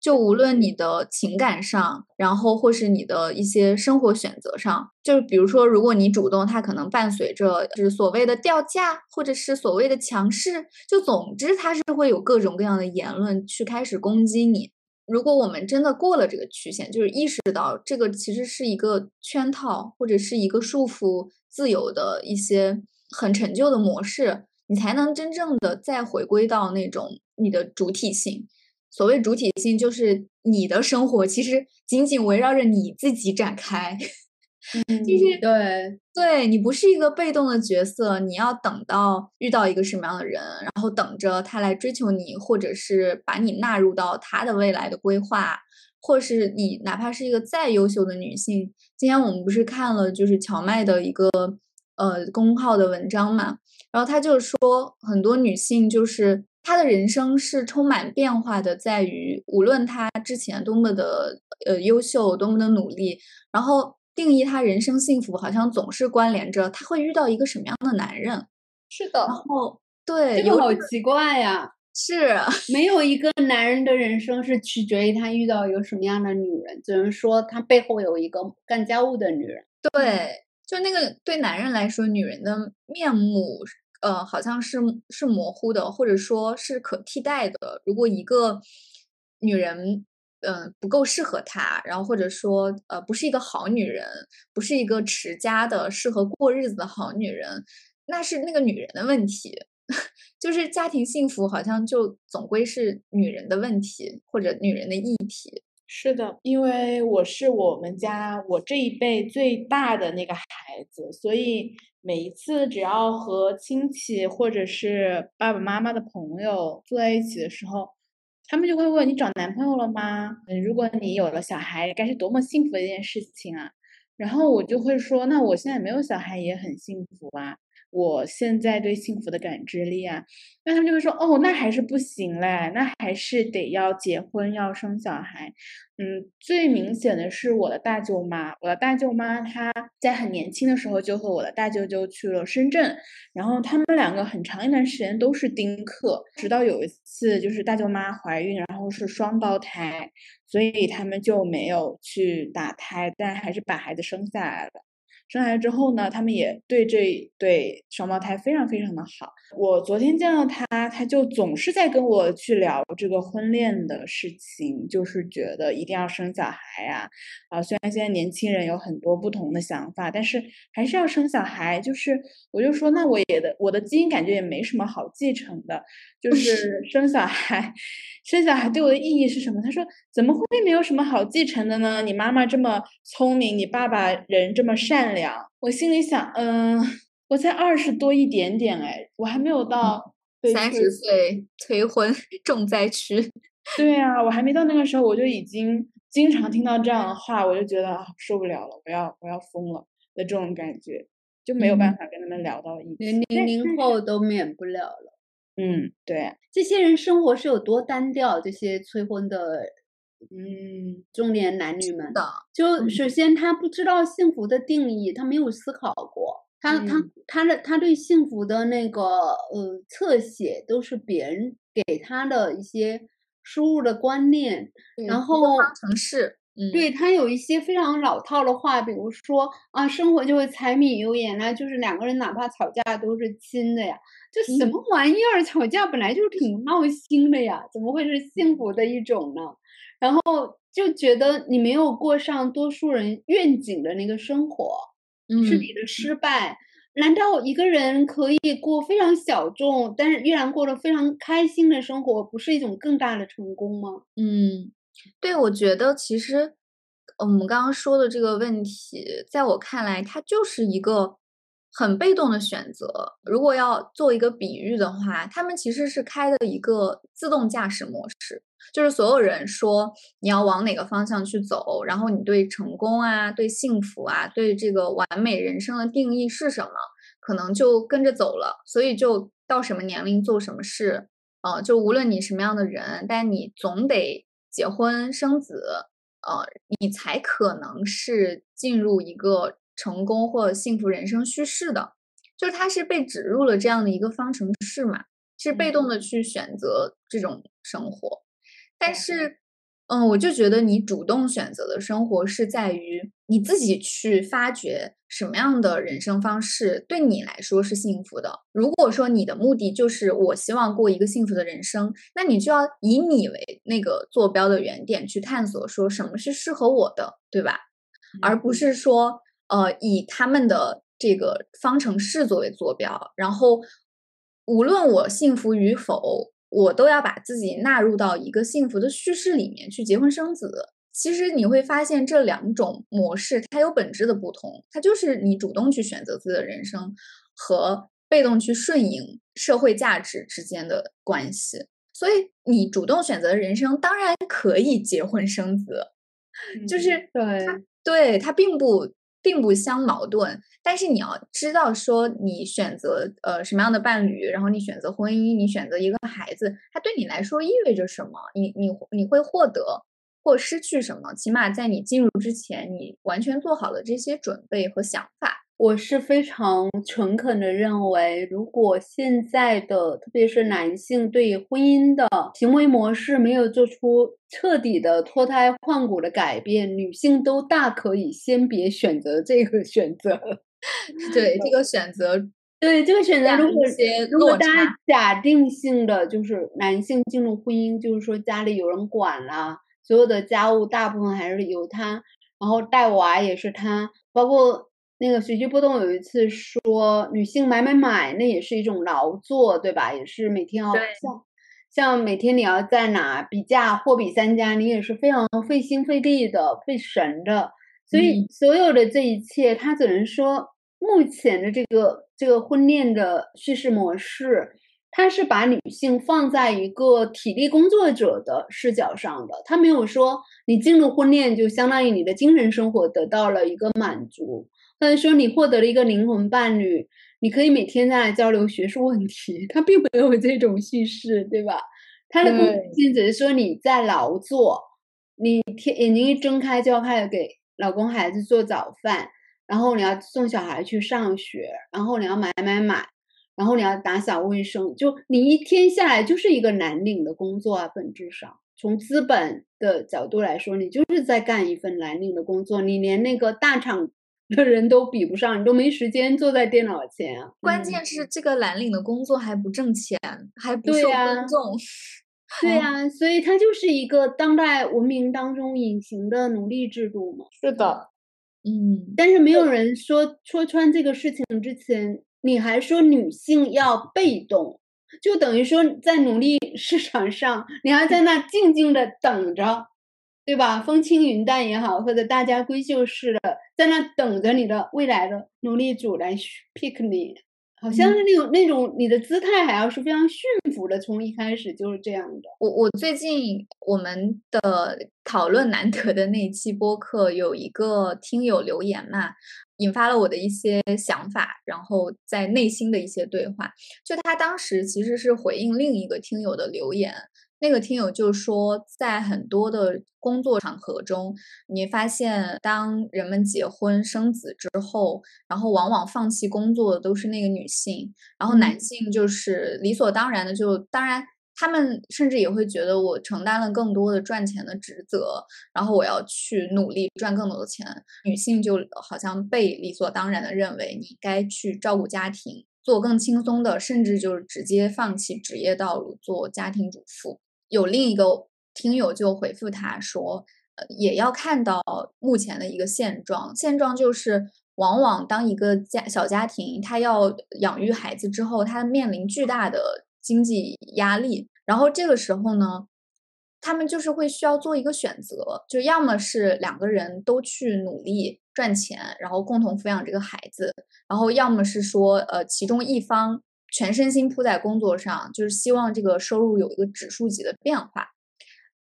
S1: 就无论你的情感上，然后或是你的一些生活选择上，就是比如说，如果你主动，它可能伴随着就是所谓的掉价，或者是所谓的强势，就总之它是会有各种各样的言论去开始攻击你。如果我们真的过了这个曲线，就是意识到这个其实是一个圈套，或者是一个束缚自由的一些很陈旧的模式，你才能真正的再回归到那种你的主体性。所谓主体性，就是你的生活其实紧紧围绕着你自己展开，*laughs*
S2: 嗯，
S1: 就是
S2: 对，
S1: 对你不是一个被动的角色，你要等到遇到一个什么样的人，然后等着他来追求你，或者是把你纳入到他的未来的规划，或是你哪怕是一个再优秀的女性，今天我们不是看了就是荞麦的一个呃公号的文章嘛，然后他就说很多女性就是她的人生是充满变化的，在于无论他之前多么的呃优秀，多么的努力，然后定义他人生幸福，好像总是关联着他会遇到一个什么样的男人，
S3: 是的
S1: 然，后对，
S2: 这
S1: 有
S2: 个好奇怪呀！
S1: 是 *laughs*
S2: 没有一个男人的人生是取决于他遇到一个什么样的女人，只能说他背后有一个干家务的女人。
S1: 对，就那个对男人来说，女人的面目，呃，好像是是模糊的，或者说是可替代的。如果一个女人，嗯、不够适合他，然后或者说，呃，不是一个好女人，不是一个持家的、适合过日子的好女人，那是那个女人的问题。*laughs* 就是家庭幸福，好像就总归是女人的问题，或者女人的议题。
S3: 是的，因为我是我们家我这一辈最大的那个孩子，所以每一次只要和亲戚或者是爸爸妈妈的朋友坐在一起的时候，他们就会问你找男朋友了吗？嗯如果你有了小孩，该是多么幸福的一件事情啊！然后我就会说，那我现在没有小孩也很幸福啊，我现在对幸福的感知力啊，那他们就会说，哦，那还是不行嘞，那还是得要结婚要生小孩。嗯，最明显的是我的大舅妈，我的大舅妈她在很年轻的时候就和我的大舅舅去了深圳，然后他们两个很长一段时间都是丁克，直到有一次就是大舅妈怀孕，然后是双胞胎，所以他们就没有去打胎，但还是把孩子生下来了。生下来之后呢，他们也对这对双胞胎非常非常的好。我昨天见到他，他就总是在跟我去聊这个婚恋的事情，就是觉得一定要生小孩呀、啊。虽然现在年轻人有很多不同的想法，但是还是要生小孩。就是我就说，那我也的我的基因感觉也没什么好继承的，就是生小孩，生小孩对我的意义是什么？他说怎么会没有什么好继承的呢？你妈妈这么聪明，你爸爸人这么善良。我心里想，嗯，我才二十多一点点，哎，我还没有到
S1: 三十岁催婚重灾区。*laughs*
S3: 对啊，我还没到那个时候，我就已经经常听到这样的话，我就觉得啊受不了了，我要我要疯了的这种感觉，就没有办
S1: 嗯
S3: 法跟他们聊到一起。
S2: 连零零后都免不了了。
S3: 嗯，对，
S2: 这些人生活是有多单调？这些催婚的，
S3: 嗯，
S2: 中年男女们，
S1: 的，
S2: 就
S3: 嗯。
S2: 首先他不知道幸福的定义，他没有思考过，他他
S3: 嗯。
S2: 他的他对幸福的那个呃侧写都是别人给他的一些输入的观念，然后
S1: 方程式，嗯，
S2: 对他有一些非常老套的话，比如说啊，生活就会柴米油盐啊，就是两个人哪怕吵架都是亲的呀，这什么玩意儿？吵架本来就是挺闹心的呀，怎么会是幸福的一种呢？然后就觉得你没有过上多数人愿景的那个生活，是你的失败。难道一个人可以过非常小众，但是依然过得非常开心的生活，不是一种更大的成功吗？
S1: 嗯，对，我觉得其实我们刚刚说的这个问题，在我看来，它就是一个很被动的选择。如果要做一个比喻的话，他们其实是开的一个自动驾驶模式，就是所有人说你要往哪个方向去走，然后你对成功啊、对幸福啊、对这个完美人生的定义是什么，可能就跟着走了。所以就到什么年龄做什么事，呃，就无论你什么样的人，但你总得结婚生子，呃，你才可能是进入一个成功或者幸福人生叙事的。就是它是被植入了这样的一个方程式嘛，是被动的去选择这种生活。但是，嗯，我就觉得你主动选择的生活是在于你自己去发掘什么样的人生方式对你来说是幸福的。如果说你的目的就是我希望过一个幸福的人生，那你就要以你为那个坐标的原点去探索，说什么是适合我的，对吧？而不是说，呃，以他们的这个方程式作为坐标，然后无论我幸福与否。我都要把自己纳入到一个幸福的叙事里面去结婚生子。其实你会发现这两种模式它有本质的不同，它就是你主动去选择自己的人生和被动去顺应社会价值之间的关系。所以你主动选择的人生当然可以结婚生子，就是
S2: 对
S1: 对，它并不。并不相矛盾，但是你要知道，说你选择呃什么样的伴侣，然后你选择婚姻，你选择一个孩子，它对你来说意味着什么？你你你会获得或失去什么？起码在你进入之前，你完全做好了这些准备和想法。
S2: 我是非常诚恳的认为，如果现在的特别是男性对婚姻的行为模式没有做出彻底的脱胎换骨的改变，女性都大可以先别选择这个选择。*laughs*
S1: 对这个选择，
S2: 对这个选择，如果如果大
S1: 家
S2: 假定性的就是男性进入婚姻，就是说家里有人管了，所有的家务大部分还是由他，然后带娃也是他，包括。那个随机波动有一次说，女性买买买，那也是一种劳作，对吧？也是每天要像像每天你要在哪比价货比三家，你也是非常费心费力的、费神的。所以所有的这一切，他只能说，目前的这个这个婚恋的叙事模式，它是把女性放在一个体力工作者的视角上的，他没有说你进入婚恋就相当于你的精神生活得到了一个满足。或者说你获得了一个灵魂伴侣，你可以每天在那交流学术问题，他并没有这种叙事，对吧？他的共性只是说你在劳作，你天眼睛一睁开就要开始给老公孩子做早饭，然后你要送小孩去上学，然后你要买买买，然后你要打扫卫生，就你一天下来就是一个蓝领的工作啊，本质上从资本的角度来说，你就是在干一份蓝领的工作，你连那个大厂。的人都比不上，你都没时间坐在电脑前啊！
S1: 关键是这个蓝领的工作还不挣钱，还不受尊重。
S2: 对呀，*laughs* 所以它就是一个当代文明当中隐形的奴隶制度嘛。
S3: 是的，
S1: 嗯。
S2: 但是没有人说戳穿这个事情之前，你还说女性要被动，就等于说在奴隶 *laughs* 市场上，你还在那静静的等着。对吧？风轻云淡也好，或者大家闺秀似的，在那等着你的未来的奴隶主来 pick 你，好像是那种那种你的姿态还要是非常驯服的，从一开始就是这样的。
S1: 我我最近我们的讨论难得的那期播客，有一个听友留言嘛，引发了我的一些想法，然后在内心的一些对话。就他当时其实是回应另一个听友的留言。那个听友就说，在很多的工作场合中，你发现当人们结婚生子之后，然后往往放弃工作的都是那个女性，然后男性就是理所当然的就当然他们甚至也会觉得我承担了更多的赚钱的职责，然后我要去努力赚更多的钱。女性就好像被理所当然的认为你该去照顾家庭，做更轻松的，甚至就是直接放弃职业道路做家庭主妇。有另一个听友就回复他说，呃，也要看到目前的一个现状，现状就是。往往当一个家小家庭，他要养育孩子之后，他面临巨大的经济压力。然后这个时候呢，他们就是会需要做一个选择，就要么是两个人都去努力赚钱，然后共同抚养这个孩子；然后要么是说，呃，其中一方全身心扑在工作上，就是希望这个收入有一个指数级的变化。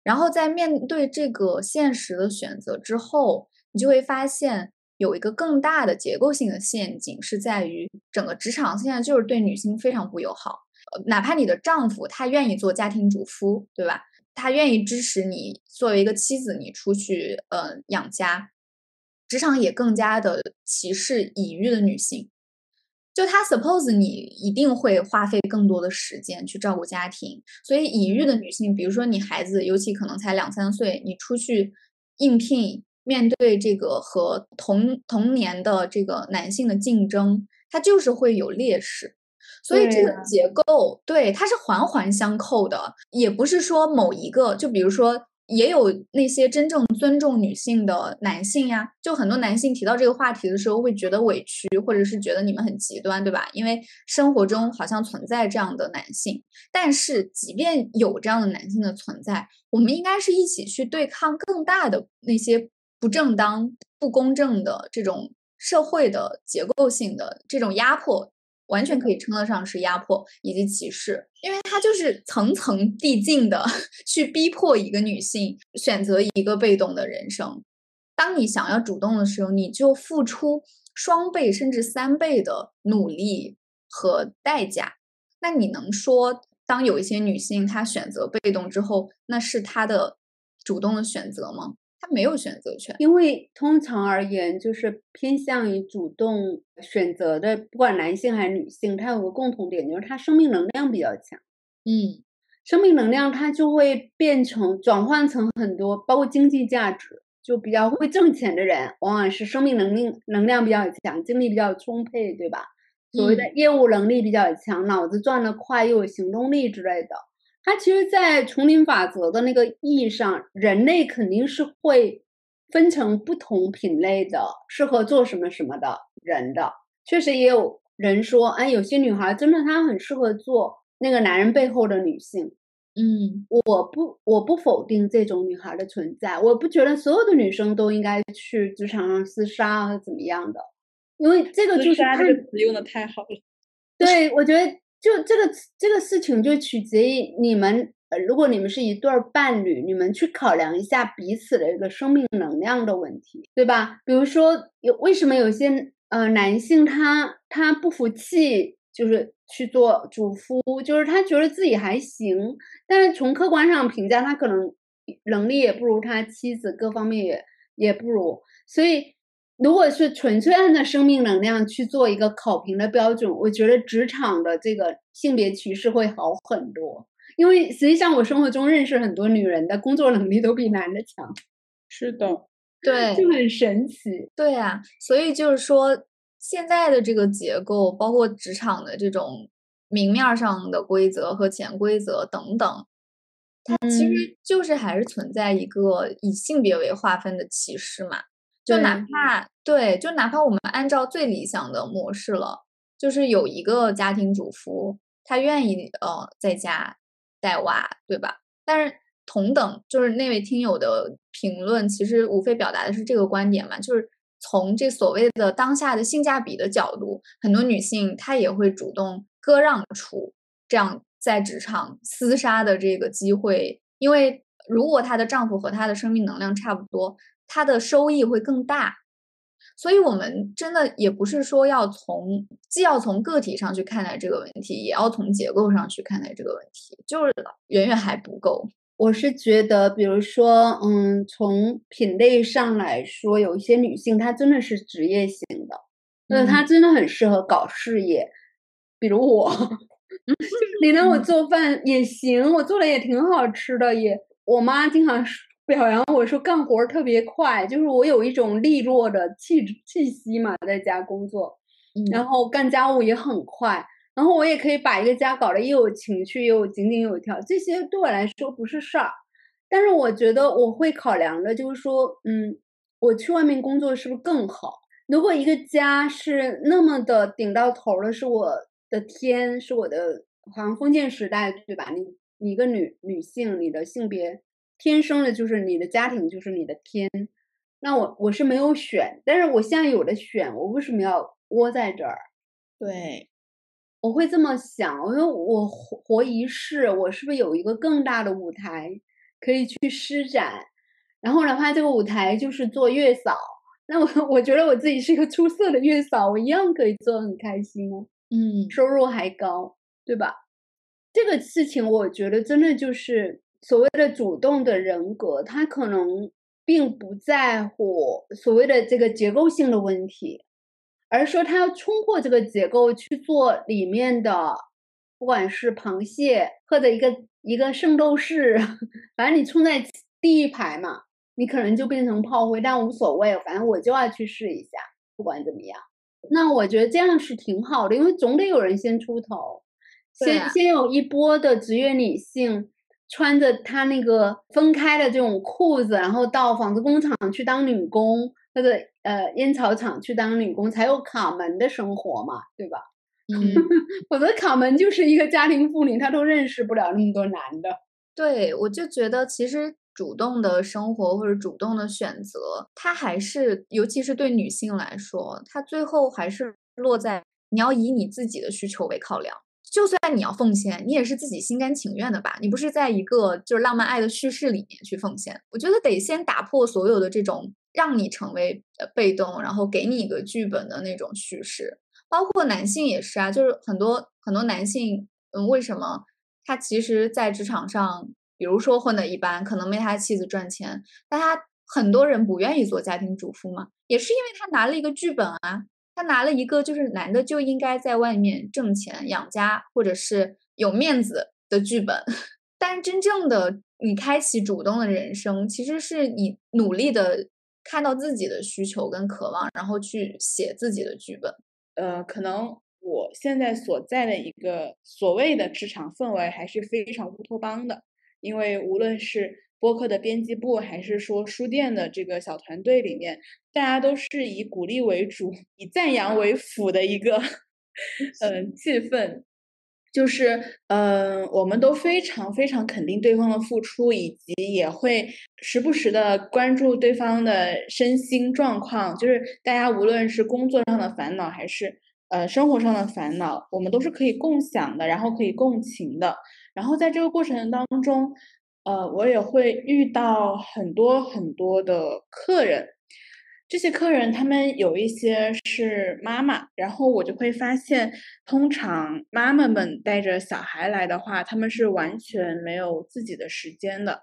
S1: 然后在面对这个现实的选择之后，你就会发现。有一个更大的结构性的陷阱，是在于整个职场现在就是对女性非常不友好。呃，哪怕你的丈夫他愿意做家庭主夫，对吧？他愿意支持你作为一个妻子，你出去呃养家，职场也更加的歧视已育的女性。就他 suppose 你一定会花费更多的时间去照顾家庭，所以已育的女性，比如说你孩子尤其可能才两三岁，你出去应聘。面对这个和同同年的这个男性的竞争，他就是会有劣势，所以这个结构对它是环环相扣的，也不是说某一个，就比如说。也有那些真正尊重女性的男性呀，就很多男性提到这个话题的时候会觉得委屈，或者是觉得你们很极端，对吧？因为生活中好像存在这样的男性，但是即便有这样的男性的存在，我们应该是一起去对抗更大的那些。不正当、不公正的这种社会的结构性的这种压迫，完全可以称得上是压迫以及歧视，因为它就是层层递进的 *laughs* 去逼迫一个女性选择一个被动的人生。当你想要主动的时候，你就付出双倍甚至三倍的努力和代价。那你能说，当有一些女性她选择被动之后，那是她的主动的选择吗？没有选择权，
S2: 因为通常而言，就是偏向于主动选择的，不管男性还是女性，他有个共同点，就是他生命能量比较强。
S1: 嗯，
S2: 生命能量它就会变成转换成很多，包括经济价值，就比较会挣钱的人，往往是生命能力能量比较强，精力比较充沛，对吧？所谓的业务能力比较强，脑子转得快，又有行动力之类的。它其实，在丛林法则的那个意义上，人类肯定是会分成不同品类的适合做什么什么的人的。确实也有人说，哎，有些女孩真的她很适合做那个男人背后的女性。
S1: 嗯，
S2: 我不，我不否定这种女孩的存在，我不觉得所有的女生都应该去职场上厮杀或怎么样的，因为这个就是
S3: 这个词用的太好了。*laughs*
S2: 对，我觉得。就这个这个事情，就取决于你们。呃，如果你们是一对伴侣，你们去考量一下彼此的一个生命能量的问题，对吧？比如说，有为什么有些呃男性他他不服气，就是去做主夫，就是他觉得自己还行，但是从客观上评价，他可能能力也不如他妻子，各方面也也不如，所以。如果是纯粹按照生命能量去做一个考评的标准，我觉得职场的这个性别歧视会好很多。因为实际上我生活中认识很多女人的工作能力都比男的强。
S3: 是的，*laughs*
S1: 对，
S2: 就很神奇。
S1: 对啊，所以就是说，现在的这个结构，包括职场的这种明面上的规则和潜规则等等，它其实就是还是存在一个以性别为划分的歧视嘛。就哪怕对，就哪怕我们按照最理想的模式了，就是有一个家庭主妇，她愿意呃在家带娃，对吧？但是同等，就是那位听友的评论，其实无非表达的是这个观点嘛，就是从这所谓的当下的性价比的角度，很多女性她也会主动割让出这样在职场厮杀的这个机会，因为如果她的丈夫和她的生命能量差不多。它的收益会更大，所以我们真的也不是说要从既要从个体上去看待这个问题，也要从结构上去看待这个问题，就是远远还不够。
S2: 我是觉得，比如说，嗯，从品类上来说，有一些女性她真的是职业型的，那她真的很适合搞事业，比如我，*laughs* 你让我做饭也行，我做的也挺好吃的，也我妈经常表扬我说干活特别快，就是我有一种利落的气质气息嘛，在家工作，然后干家务也很快，然后我也可以把一个家搞得又有情趣又井井有条，这些对我来说不是事儿，但是我觉得我会考量的，就是说，嗯，我去外面工作是不是更好？如果一个家是那么的顶到头了，是我的天，是我的，好像封建时代对吧？你你一个女女性，你的性别。天生的就是你的家庭，就是你的天。那我我是没有选，但是我现在有的选，我为什么要窝在这儿？
S3: 对，
S2: 我会这么想，因为我活活一世，我是不是有一个更大的舞台可以去施展？然后哪怕这个舞台就是做月嫂，那我我觉得我自己是一个出色的月嫂，我一样可以做很开心啊，
S1: 嗯，
S2: 收入还高，对吧？这个事情我觉得真的就是。所谓的主动的人格，他可能并不在乎所谓的这个结构性的问题，而是说他要冲破这个结构去做里面的，不管是螃蟹或者一个一个圣斗士，*laughs* 反正你冲在第一排嘛，你可能就变成炮灰，但无所谓，反正我就要去试一下，不管怎么样。那我觉得这样是挺好的，因为总得有人先出头，先先有一波的职业女性。穿着他那个分开的这种裤子，然后到纺织工厂去当女工，或者呃烟草厂去当女工，才有卡门的生活嘛，对吧？
S1: 嗯，*laughs*
S2: 否则卡门就是一个家庭妇女，她都认识不了那么多男的。
S1: 对，我就觉得其实主动的生活或者主动的选择，它还是，尤其是对女性来说，它最后还是落在你要以你自己的需求为考量。就算你要奉献，你也是自己心甘情愿的吧？你不是在一个就是浪漫爱的叙事里面去奉献。我觉得得先打破所有的这种让你成为呃被动，然后给你一个剧本的那种叙事。包括男性也是啊，就是很多很多男性，嗯，为什么他其实，在职场上，比如说混的一般，可能没他妻子赚钱，但他很多人不愿意做家庭主妇嘛，也是因为他拿了一个剧本啊。他拿了一个就是男的就应该在外面挣钱养家或者是有面子的剧本，*laughs* 但真正的你开启主动的人生，其实是你努力的看到自己的需求跟渴望，然后去写自己的剧本。
S3: 呃，可能我现在所在的一个所谓的职场氛围还是非常乌托邦的，因为无论是。播客的编辑部，还是说书店的这个小团队里面，大家都是以鼓励为主，以赞扬为辅的一个嗯气氛，就是嗯，我们都非常非常肯定对方的付出，以及也会时不时的关注对方的身心状况。就是大家无论是工作上的烦恼，还是呃生活上的烦恼，我们都是可以共享的，然后可以共情的。然后在这个过程当中。呃，我也会遇到很多很多的客人，这些客人他们有一些是妈妈，然后我就会发现，通常妈妈们带着小孩来的话，他们是完全没有自己的时间的。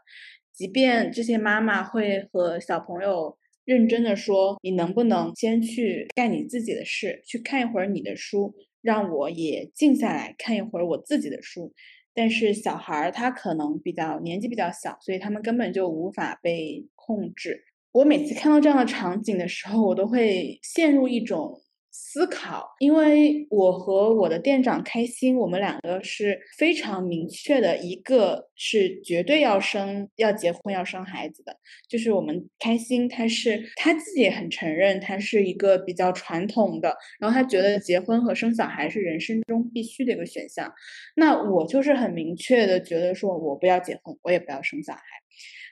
S3: 即便这些妈妈会和小朋友认真的说：“你能不能先去干你自己的事，去看一会儿你的书，让我也静下来看一会儿我自己的书。”但是小孩儿他可能比较年纪比较小，所以他们根本就无法被控制。我每次看到这样的场景的时候，我都会陷入一种。思考，因为我和我的店长开心，我们两个是非常明确的，一个是绝对要生、要结婚、要生孩子的，就是我们开心，他是他自己也很承认，他是一个比较传统的，然后他觉得结婚和生小孩是人生中必须的一个选项。那我就是很明确的觉得说，我不要结婚，我也不要生小孩。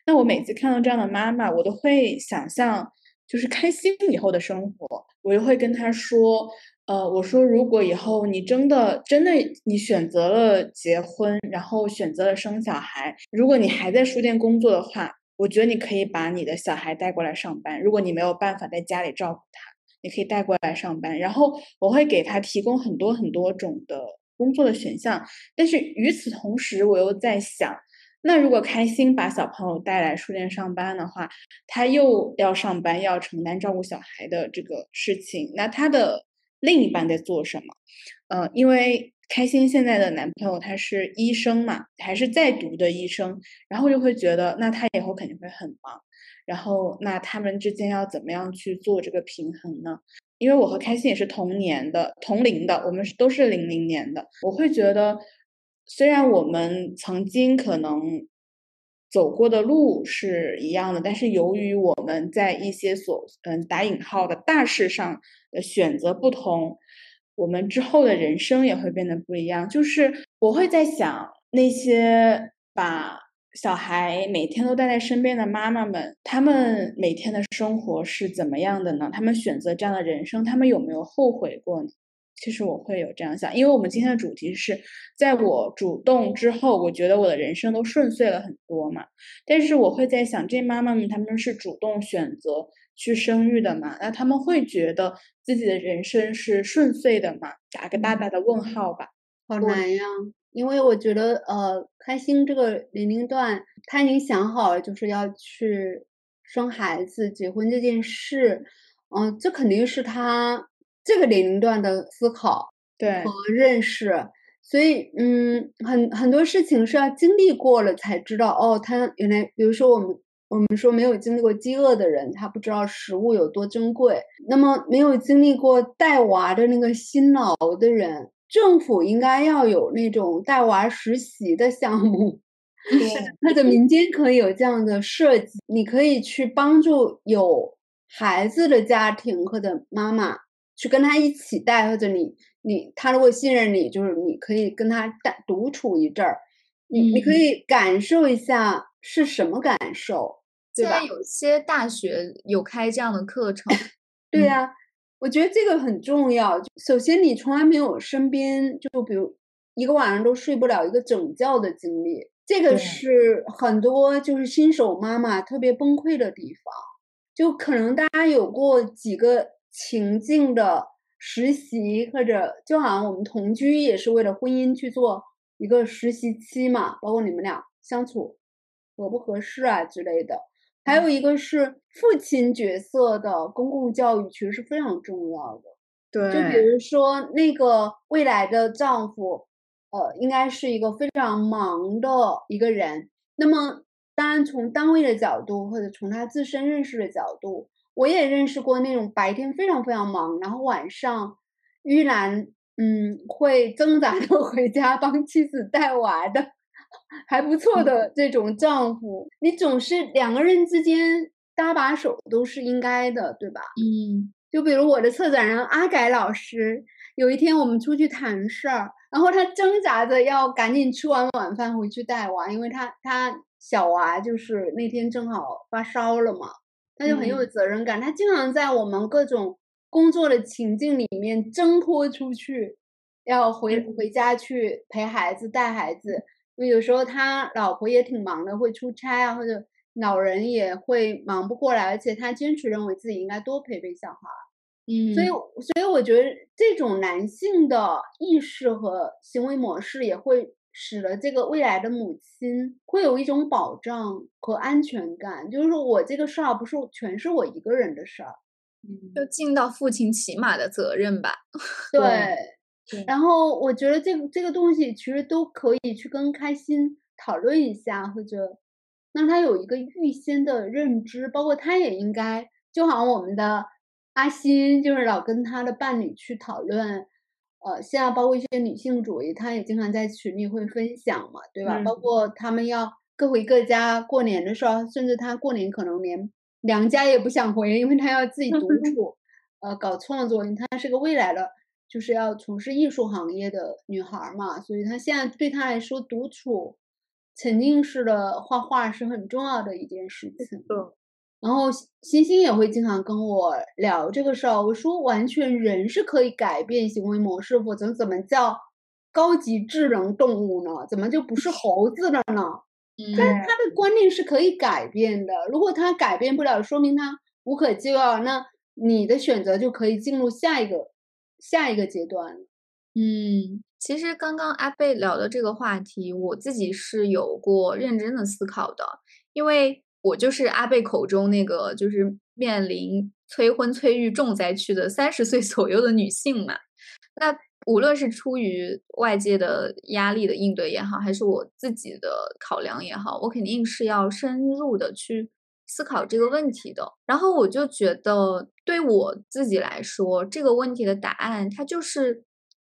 S3: 那我每次看到这样的妈妈，我都会想象。就是开心以后的生活，我就会跟他说，呃，我说如果以后你真的真的你选择了结婚，然后选择了生小孩，如果你还在书店工作的话，我觉得你可以把你的小孩带过来上班。如果你没有办法在家里照顾他，你可以带过来上班。然后我会给他提供很多很多种的工作的选项，但是与此同时，我又在想。那如果开心把小朋友带来书店上班的话，他又要上班，要承担照顾小孩的这个事情。那他的另一半在做什么？呃，因为开心现在的男朋友他是医生嘛，还是在读的医生，然后就会觉得那他以后肯定会很忙，然后那他们之间要怎么样去做这个平衡呢？因为我和开心也是同年的、同龄的，我们是都是零零年的，我会觉得虽然我们曾经可能走过的路是一样的，但是由于我们在一些所嗯打引号的大事上的选择不同。我们之后的人生也会变得不一样。就是我会在想，那些把小孩每天都带在身边的妈妈们，他们每天的生活是怎么样的呢？他们选择这样的人生，他们有没有后悔过呢？其实我会有这样想，因为我们今天的主题是在我主动之后，我觉得我的人生都顺遂了很多嘛。但是我会在想，这妈妈们他们是主动选择。去生育的嘛？那他们会觉得自己的人生是顺遂的嘛？打个大大的问号吧。
S2: 好难呀，因为我觉得，呃，开心这个年龄段，他已经想好了，就是要去生孩子、结婚这件事。嗯，这肯定是他这个年龄段的思考
S3: 对
S2: 和认识。所以，嗯，很很多事情是要经历过了才知道。哦，他原来，比如说我们。我们说没有经历过饥饿的人，他不知道食物有多珍贵。那么没有经历过带娃的那个辛劳的人，政府应该要有那种带娃实习的项目，*laughs* 或者民间可以有这样的设计。你可以去帮助有孩子的家庭或者妈妈去跟他一起带，或者你你他如果信任你，就是你可以跟他带独处一阵儿，你你可以感受一下是什么感受。
S1: 现在有些大学有开这样的课程，*laughs*
S2: 对呀，我觉得这个很重要。首先，你从来没有身边就比如一个晚上都睡不了一个整觉的经历，这个是很多就是新手妈妈特别崩溃的地方。就可能大家有过几个情境的实习，或者就好像我们同居也是为了婚姻去做一个实习期嘛，包括你们俩相处合不合适啊之类的。还有一个是父亲角色的公共教育，其实是非常重要的。
S3: 对，
S2: 就比如说那个未来的丈夫，呃，应该是一个非常忙的一个人。那么，当然从单位的角度，或者从他自身认识的角度，我也认识过那种白天非常非常忙，然后晚上依然嗯会挣扎着 *laughs* 回家帮妻子带娃的。还不错的这种丈夫，你总是两个人之间搭把手都是应该的，对吧？
S1: 嗯，
S2: 就比如我的策展人阿改老师，有一天我们出去谈事儿，然后他挣扎着要赶紧吃完晚饭回去带娃，因为他他小娃就是那天正好发烧了嘛，他就很有责任感，他经常在我们各种工作的情境里面挣脱出去，要回回家去陪孩子带孩子。有时候他老婆也挺忙的，会出差啊，或者老人也会忙不过来，而且他坚持认为自己应该多陪陪小孩。
S1: 嗯，
S2: 所以所以我觉得这种男性的意识和行为模式也会使得这个未来的母亲会有一种保障和安全感，就是说我这个事儿不是全是我一个人的事儿，
S1: 嗯，就尽到父亲起码的责任吧。*laughs*
S2: 对。然后我觉得这个这个东西其实都可以去跟开心讨论一下，或者让他有一个预先的认知，包括他也应该，就好像我们的阿欣，就是老跟他的伴侣去讨论，呃，现在包括一些女性主义，她也经常在群里会分享嘛，对吧？包括他们要各回各家过年的时候，甚至她过年可能连娘家也不想回，因为她要自己独 *laughs* 处，呃，搞创作，她是个未来的。就是要从事艺术行业的女孩嘛，所以她现在对她来说，独处、沉浸式的画画是很重要的一件事情。
S3: 嗯，
S2: 然后星星也会经常跟我聊这个事儿。我说，完全人是可以改变行为模式，否则怎么叫高级智能动物呢？怎么就不是猴子了呢？
S1: 嗯，
S2: 但是他的观念是可以改变的。如果他改变不了，说明他无可救药。那你的选择就可以进入下一个。下一个阶段，
S1: 嗯，其实刚刚阿贝聊的这个话题，我自己是有过认真的思考的，因为我就是阿贝口中那个就是面临催婚催育重灾区的三十岁左右的女性嘛。那无论是出于外界的压力的应对也好，还是我自己的考量也好，我肯定是要深入的去思考这个问题的。然后我就觉得，对我自己来说，这个问题的答案，它就是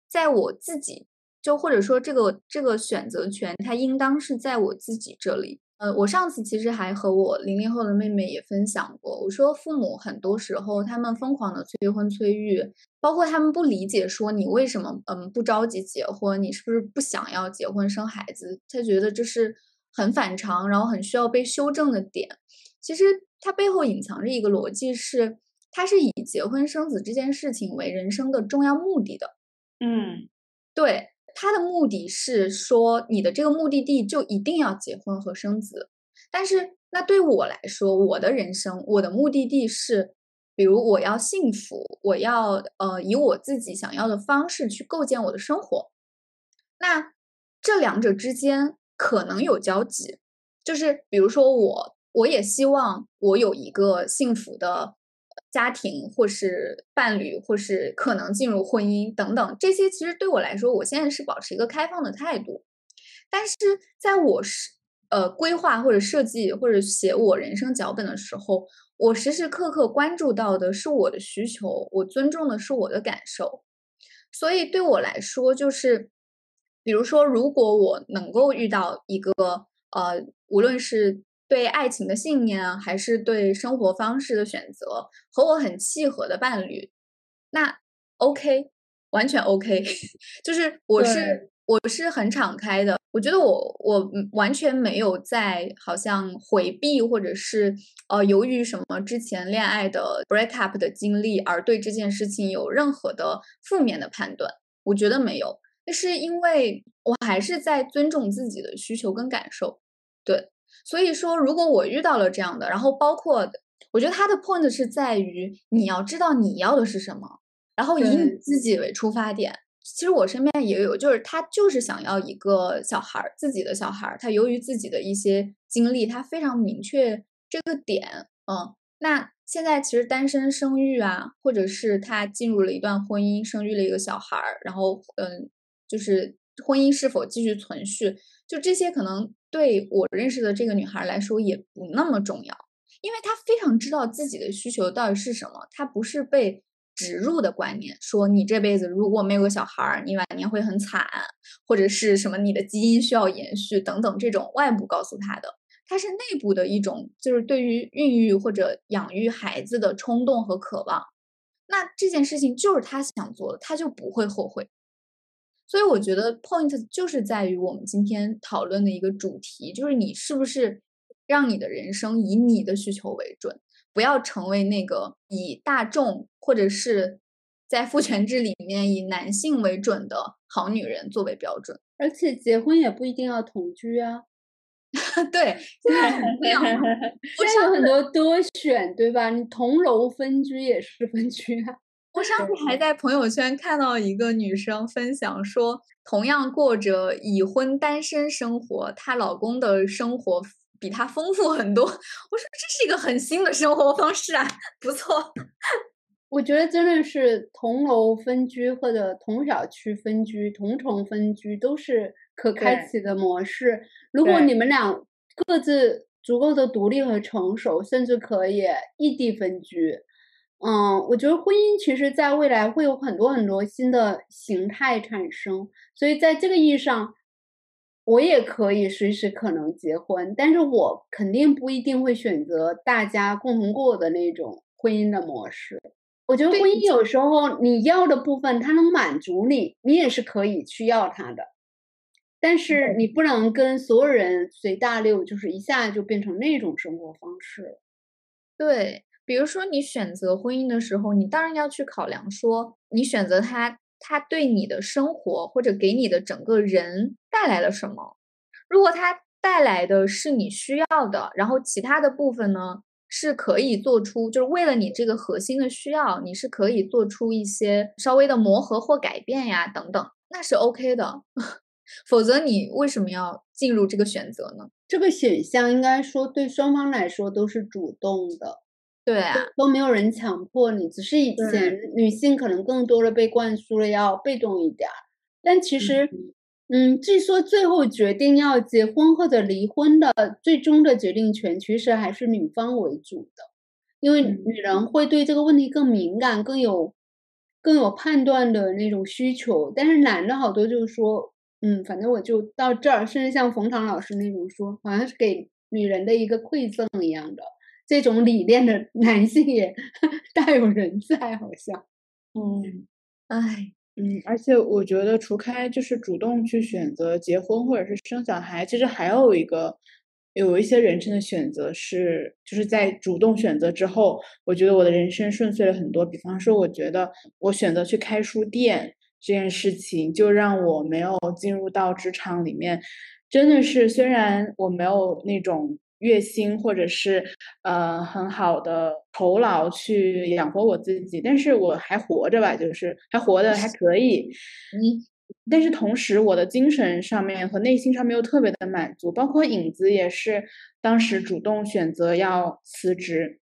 S1: 在我自己，就或者说这个这个选择权，它应当是在我自己这里。呃，我上次其实还和我零零后的妹妹也分享过，我说父母很多时候他们疯狂的催婚催育，包括他们不理解说你为什么嗯不着急结婚，你是不是不想要结婚生孩子？他觉得这是很反常，然后很需要被修正的点。其实它背后隐藏着一个逻辑，是他是以结婚生子这件事情为人生的重要目的的。
S3: 嗯，
S1: 对。他的目的是说，你的这个目的地就一定要结婚和生子。但是，那对我来说，我的人生，我的目的地是，比如我要幸福，我要呃以我自己想要的方式去构建我的生活。那这两者之间可能有交集，就是比如说我，我也希望我有一个幸福的。家庭或是伴侣，或是可能进入婚姻等等，这些其实对我来说，我现在是保持一个开放的态度。但是在我是呃规划或者设计或者写我人生脚本的时候，我时时刻刻关注到的是我的需求，我尊重的是我的感受。所以对我来说，就是比如说，如果我能够遇到一个呃，无论是。对爱情的信念，还是对生活方式的选择，和我很契合的伴侣，那 OK，完全 OK。*laughs* 就是我是我是很敞开的，我觉得我我完全没有在好像回避，或者是呃由于什么之前恋爱的 break up 的经历而对这件事情有任何的负面的判断，我觉得没有，那是因为我还是在尊重自己的需求跟感受，对。所以说，如果我遇到了这样的，然后包括，我觉得他的 point 是在于你要知道你要的是什么，然后以你自己为出发点。其实我身边也有，就是他就是想要一个小孩儿，自己的小孩儿。他由于自己的一些经历，他非常明确这个点。嗯，那现在其实单身生育啊，或者是他进入了一段婚姻，生育了一个小孩儿，然后嗯，就是婚姻是否继续存续，就这些可能。对我认识的这个女孩来说也不那么重要，因为她非常知道自己的需求到底是什么。她不是被植入的观念，说你这辈子如果没有个小孩儿，你晚年会很惨，或者是什么你的基因需要延续等等这种外部告诉她的。她是内部的一种，就是对于孕育或者养育孩子的冲动和渴望。那这件事情就是她想做的，她就不会后悔。所以我觉得 point 就是在于我们今天讨论的一个主题，就是你是不是让你的人生以你的需求为准，不要成为那个以大众或者是在父权制里面以男性为准的好女人作为标准。
S2: 而且结婚也不一定要同居啊。*laughs*
S1: 对，现在很不一样，*laughs* 现
S2: 在有很多多选，对吧？你同楼分居也是分居啊。
S1: 我上次还在朋友圈看到一个女生分享说，同样过着已婚单身生活，她老公的生活比她丰富很多。*laughs* 我说这是一个很新的生活方式啊，*laughs* 不错。*laughs*
S2: 我觉得真的是同楼分居或者同小区分居、同城分居都是可开启的模式。如果你们俩各自足够的独立和成熟，甚至可以异地分居。嗯，我觉得婚姻其实在未来会有很多很多新的形态产生，所以在这个意义上，我也可以随时可能结婚，但是我肯定不一定会选择大家共同过的那种婚姻的模式。我觉得婚姻有时候你要的部分它能满足你，你也是可以去要它的，但是你不能跟所有人随大流，就是一下就变成那种生活方式。
S1: 对。比如说，你选择婚姻的时候，你当然要去考量说，你选择他，他对你的生活或者给你的整个人带来了什么。如果他带来的是你需要的，然后其他的部分呢是可以做出，就是为了你这个核心的需要，你是可以做出一些稍微的磨合或改变呀，等等，那是 OK 的。*laughs* 否则，你为什么要进入这个选择呢？
S2: 这个选项应该说对双方来说都是主动的。
S1: 对啊，
S2: 都没有人强迫你，只是以前女性可能更多的被灌输了要被动一点儿，但其实，嗯，据说最后决定要结婚或者离婚的最终的决定权，其实还是女方为主的，因为女人。会对这个问题更敏感，更有更有判断的那种需求，但是男的好多就是说，嗯，反正我就到这儿，甚至像冯唐老师那种说，好像是给女人的一个馈赠一样的。这种理念的 *laughs* 男性也 *laughs* 大有人在，好像，
S3: 嗯，
S1: 哎，
S3: 嗯，而且我觉得，除开就是主动去选择结婚或者是生小孩，其实还有一个，有一些人生的选择是，就是在主动选择之后，我觉得我的人生顺遂了很多。比方说，我觉得我选择去开书店这件事情，就让我没有进入到职场里面，真的是虽然我没有那种。月薪或者是呃很好的酬劳去养活我自己，但是我还活着吧，就是还活的还可以。
S1: 嗯，
S3: 但是同时我的精神上面和内心上面又特别的满足，包括影子也是当时主动选择要辞职。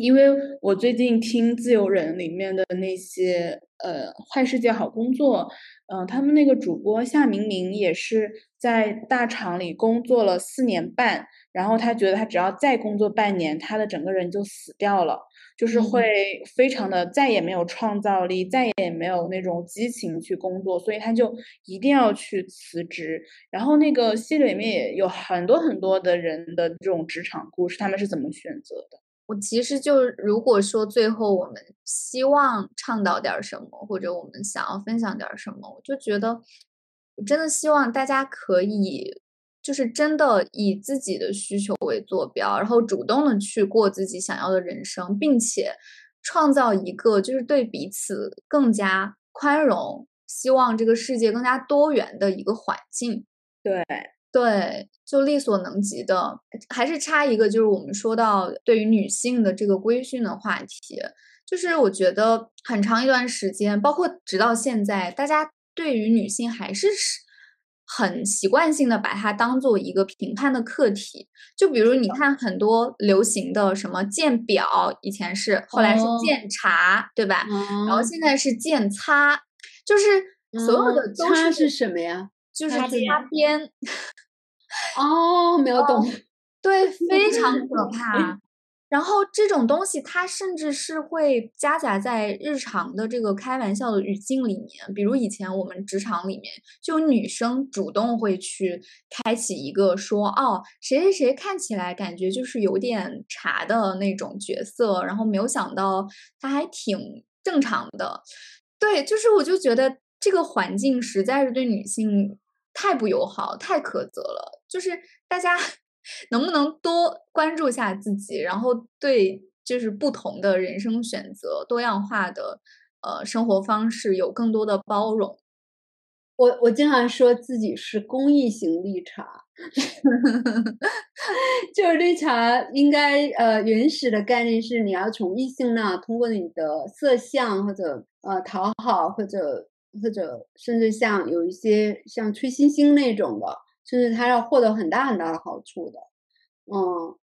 S3: 因为我最近听自由人里面的那些呃坏世界好工作，嗯，他们那个主播夏明明也是在大厂里工作了四年半，然后他觉得他只要再工作半年，他的整个人就死掉了，就是会非常的再也没有创造力，再也没有那种激情去工作，所以他就一定要去辞职。然后那个戏里面也有很多很多的人的这种职场故事，他们是怎么选择的？
S1: 我其实就如果说最后我们希望倡导点什么，或者我们想要分享点什么，我就觉得，我真的希望大家可以，就是真的以自己的需求为坐标，然后主动的去过自己想要的人生，并且创造一个就是对彼此更加宽容，希望这个世界更加多元的一个环境。
S3: 对。
S1: 对，就力所能及的，还是差一个，就是我们说到对于女性的这个规训的话题，就是我觉得很长一段时间，包括直到现在，大家对于女性还是很习惯性的把它当做一个评判的课题。就比如你看很多流行的什么鉴表，以前是，后来是鉴察，对吧？然后现在是鉴擦，就是所有的
S2: 擦是什么呀？
S1: 就是擦边。
S2: 哦，没有懂，
S1: 对，*laughs* 非常可怕。然后这种东西，它甚至是会夹杂在日常的这个开玩笑的语境里面。比如以前我们职场里面，就女生主动会去开启一个说：“哦，谁谁谁看起来感觉就是有点茶的那种角色。”然后没有想到他还挺正常的。对，就是我就觉得这个环境实在是对女性。太不友好，太苛责了。就是大家 *laughs* 能不能多关注一下自己，然后对就是不同的人生选择、多样化的呃生活方式有更多的包容。
S2: 我我经常说自己是公益型绿茶，*laughs* 就是绿茶应该呃原始的概念是你要从异性那通过你的色相或者呃讨好或者。或者甚至像有一些像崔星星那种的，甚至他要获得很大很大的好处的，嗯，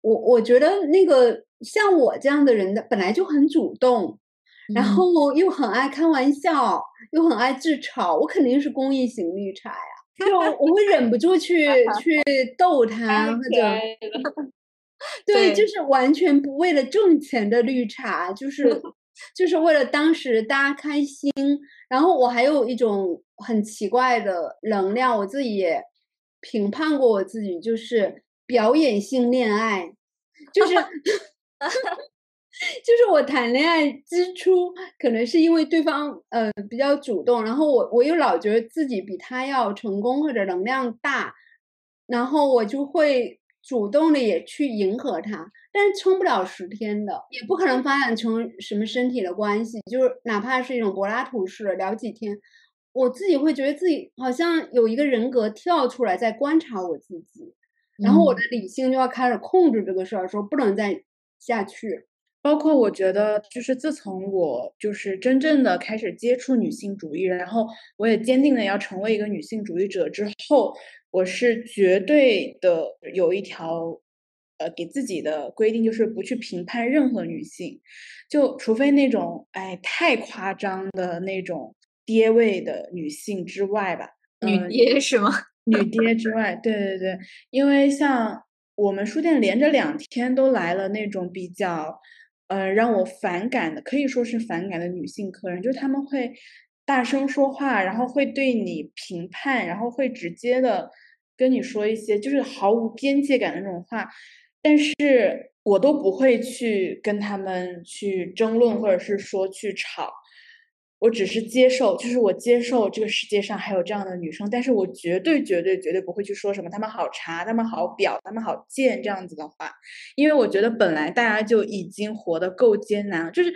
S2: 我我觉得那个像我这样的人的本来就很主动，然后又很爱开玩笑，又很爱自嘲，我肯定是公益型绿茶呀，*laughs* 就我会忍不住去去逗 *laughs* 他，*laughs* 或者对，就是完全不为了挣钱的绿茶，就是就是为了当时大家开心。然后我还有一种很奇怪的能量，我自己也评判过我自己，就是表演性恋爱，就是 *laughs* 就是我谈恋爱之初，可能是因为对方呃比较主动，然后我我又老觉得自己比他要成功或者能量大，然后我就会主动的也去迎合他。但是撑不了十天的，也不可能发展成什么身体的关系，就是哪怕是一种柏拉图式聊几天，我自己会觉得自己好像有一个人格跳出来在观察我自己，然后我的理性就要开始控制这个事儿，说不能再下去。
S3: 包括我觉得，就是自从我就是真正的开始接触女性主义，然后我也坚定的要成为一个女性主义者之后，我是绝对的有一条。呃给自己的规定就是不去评判任何女性，就除非那种哎太夸张的那种爹味的女性之外吧，
S1: 女爹是吗？
S3: 女爹之外，对对对，因为像我们书店连着两天都来了那种比较。呃，让我反感的可以说是反感的女性客人，就是他们会大声说话，然后会对你评判，然后会直接的跟你说一些就是毫无边界感的那种话，但是我都不会去跟他们去争论，或者是说去吵。我只是接受，就是我接受这个世界上还有这样的女生，但是我绝对绝对绝对不会去说什么她们好茶，她们好婊，她们好贱这样子的话，因为我觉得本来大家就已经活得够艰难了，就是，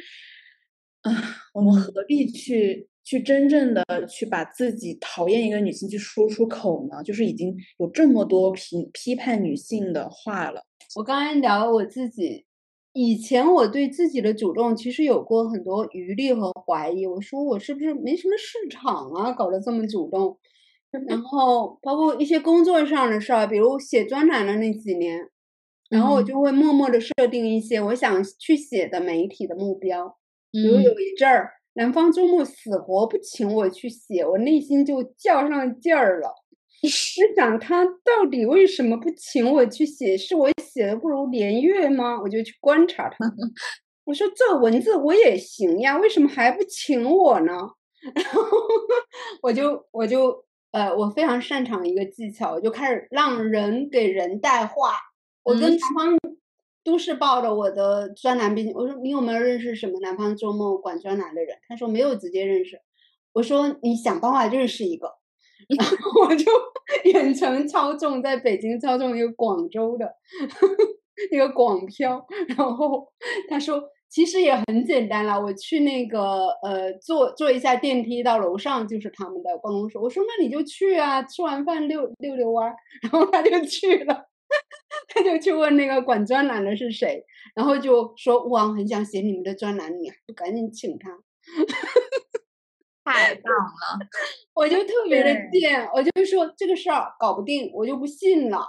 S3: 啊，我们何必去去真正的去把自己讨厌一个女性去说出口呢？就是已经有这么多批批判女性的话了。
S2: 我刚才聊我自己。以前我对自己的主动其实有过很多余力和怀疑，我说我是不是没什么市场啊，搞得这么主动。然 *laughs* 后包括一些工作上的事儿，比如写专栏的那几年，然后我就会默默的设定一些我想去写的媒体的目标。比如有一阵儿，南方周末死活不请我去写，我内心就较上劲儿了。我想他到底为什么不请我去写？是我写的不如连月吗？我就去观察他。*laughs* 我说这文字我也行呀，为什么还不请我呢？*laughs* 然后我就我就呃，我非常擅长一个技巧，我就开始让人给人带话。我跟南方都市报的我的专栏编辑，我说你有没有认识什么南方周末管专栏的人？他说没有直接认识。我说你想办法认识一个。然后我就 *laughs* 远程操纵，在北京操纵一个广州的 *laughs* 一个广漂，然后他说其实也很简单啦，我去那个呃坐坐一下电梯到楼上就是他们的办公室。我说那你就去啊，吃完饭溜溜溜弯儿，*laughs* 然后他就去了，他就去问那个管专栏的是谁，然后就说哇很想写你们的专栏，你还不赶紧请他。
S1: 太棒了，
S2: 我就特别的贱，我就说这个事儿搞不定，我就不信了。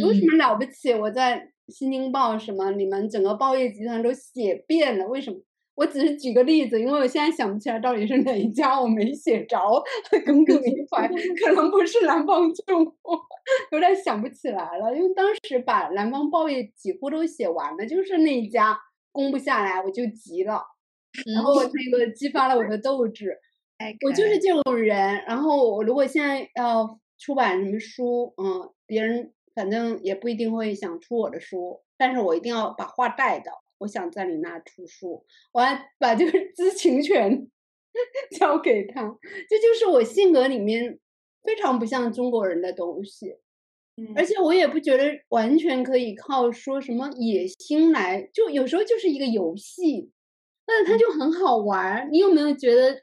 S2: 有什么了不起？我在《新京报》什么，你们整个报业集团都写遍了，为什么？我只是举个例子，因为我现在想不起来到底是哪一家，我没写着，耿耿于怀。可能不是南方中国，有点想不起来了。因为当时把南方报业几乎都写完了，就是那一家攻不下来，我就急了，然后那个激发了我的斗志。我就是。这种人，然后我如果现在要出版什么书，嗯，别人反正也不一定会想出我的书，但是我一定要把话带到，我想在你那出书，我还把这个 *laughs* 知情权 *laughs* 交给他，这就是我性格里面非常不像中国人的东西，而且我也不觉得完全可以靠说什么野心来，就有时候就是一个游戏，但是它就很好玩，你有没有觉得？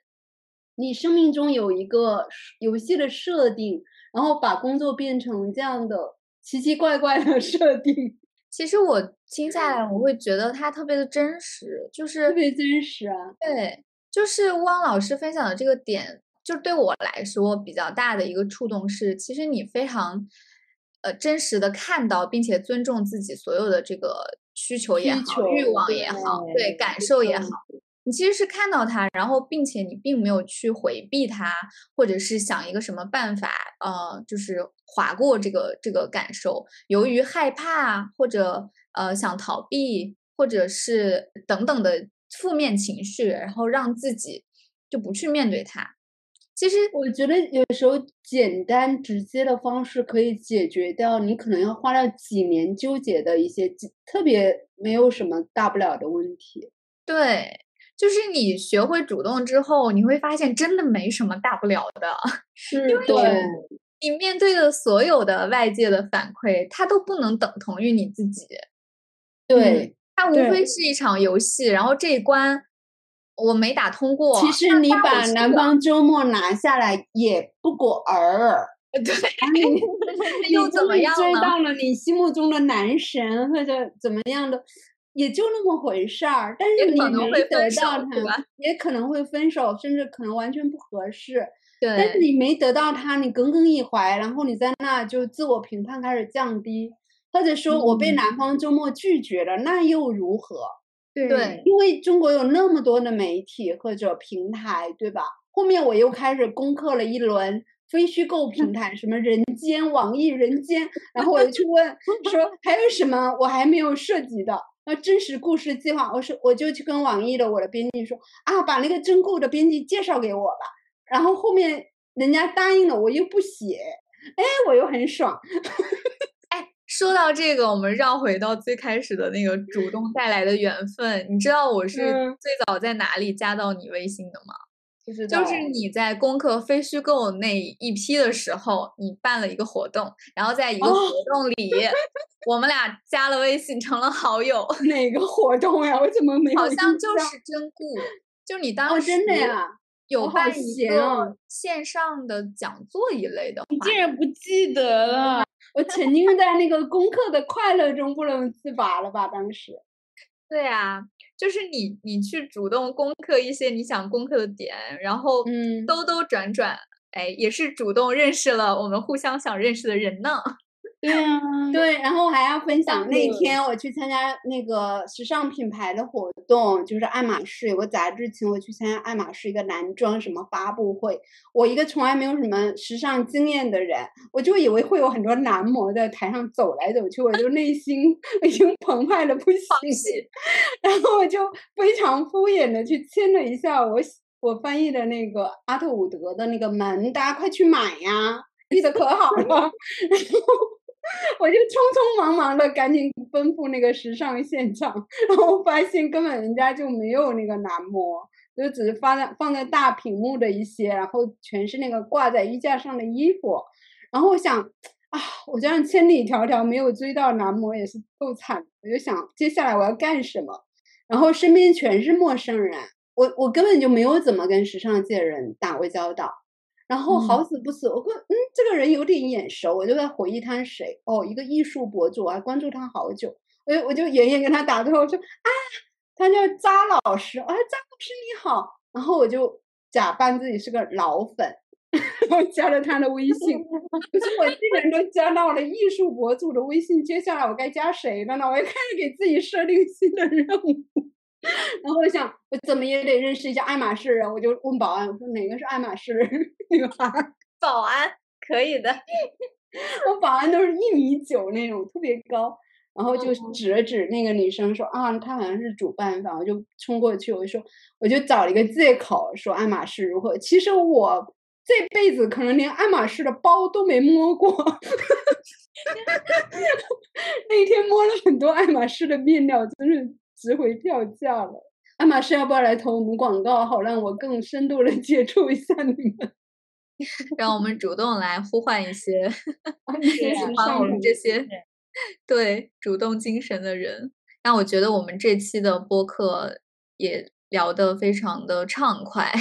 S2: 你生命中有一个游戏的设定，然后把工作变成这样的奇奇怪怪的设定。*laughs*
S1: 其实我听下来，我会觉得它特别的真实，就是
S2: 特别真实啊。
S1: 对，就是汪老师分享的这个点，就对我来说比较大的一个触动是，其实你非常呃真实的看到，并且尊重自己所有的这个需求也好、欲望也好、对感受也好。你其实是看到它，然后并且你并没有去回避它，或者是想一个什么办法，呃，就是划过这个这个感受。由于害怕或者呃想逃避，或者是等等的负面情绪，然后让自己就不去面对它。其实
S2: 我觉得有时候简单直接的方式可以解决掉你可能要花掉几年纠结的一些特别没有什么大不了的问题。
S1: 对。就是你学会主动之后，你会发现真的没什么大不了的，*laughs*
S2: 是，
S1: 对，你面对的所有的外界的反馈，它都不能等同于你自己，
S2: 对，
S1: 它无非是一场游戏，然后这一关我没打通过，
S2: 其实你把南方周末拿下来也不过尔尔，
S1: 对，*laughs* 又怎么样
S2: 追到了你心目中的男神或者怎么样的。也就那么回事儿，但是你没得到他，也可能会分手，甚至可能完全不合适。
S1: 对，
S2: 但是你没得到他，你耿耿于怀，然后你在那就自我评判开始降低，或者说我被男方周末拒绝了，那又如何？
S1: 对，
S2: 因为中国有那么多的媒体或者平台，对吧？后面我又开始攻克了一轮非虚构平 *laughs* 台，什么人间、网易人间，然后我就去问说还有什么我还没有涉及的。那真实故事计划，我说我就去跟网易的我的编辑说啊，把那个真故的编辑介绍给我吧。然后后面人家答应了，我又不写，哎，我又很爽。*laughs*
S1: 哎，说到这个，我们绕回到最开始的那个主动带来的缘分。你知道我是最早在哪里加到你微信的吗？就是你在攻克非虚构那一批的时候，你办了一个活动，然后在一个活动里，*laughs* 我们俩加了微信，成了好友。
S2: 哪个活动呀？我怎么没有？
S1: 好像就是真故，就你当时
S2: 真的呀，
S1: 有办一个线上的讲座一类的。
S3: 你竟然不记得了？
S2: 我沉浸在那个攻克的快乐中不能自拔了吧？当时。
S1: 对啊。就是你，你去主动攻克一些你想攻克的点，然后嗯兜兜转转，哎，也是主动认识了我们互相想认识的人呢。*laughs*
S3: 对啊，*laughs*
S2: 对，然后还要分享那天我去参加那个时尚品牌的活动，就是爱马仕有个杂志请我去参加爱马仕一个男装什么发布会。我一个从来没有什么时尚经验的人，我就以为会有很多男模在台上走来走去，我就内心已经澎湃的不行。然后我就非常敷衍的去签了一下我我翻译的那个阿特伍德的那个门，大家快去买呀，译的可好了。*laughs* 然后。我就匆匆忙忙的赶紧奔赴那个时尚现场，然后发现根本人家就没有那个男模，就只是放在放在大屏幕的一些，然后全是那个挂在衣架上的衣服。然后我想啊，我这样千里迢迢没有追到男模也是够惨。我就想接下来我要干什么？然后身边全是陌生人，我我根本就没有怎么跟时尚界人打过交道。然后好死不死，我说嗯，这个人有点眼熟，我就在回忆他是谁。哦，一个艺术博主，我还关注他好久，我我就远远跟他打招呼，我说啊，他叫扎老师，哎，扎老师你好，然后我就假扮自己是个老粉，*laughs* 然后加了他的微信，可是我竟然都加到了艺术博主的微信，接下来我该加谁了呢？我又开始给自己设定新的任务。然后我想，我怎么也得认识一下爱马仕人，我就问保安，我说哪个是爱马仕 *laughs* 女孩？
S1: 保安可以的，*laughs*
S2: 我保安都是一米九那种，特别高。然后就指了指那个女生说啊，她好像是主办方，我就冲过去，我就说，我就找了一个借口说爱马仕如何。其实我这辈子可能连爱马仕的包都没摸过，*laughs* 那天摸了很多爱马仕的面料，真是。值回票价了，爱马仕要不要来投我们广告，好让我更深度的 *laughs* 接触一下你们，*laughs*
S1: 让我们主动来呼唤一些 *laughs* 喜欢我们这些对主动精神的人。那我觉得我们这期的播客也聊得非常的畅快，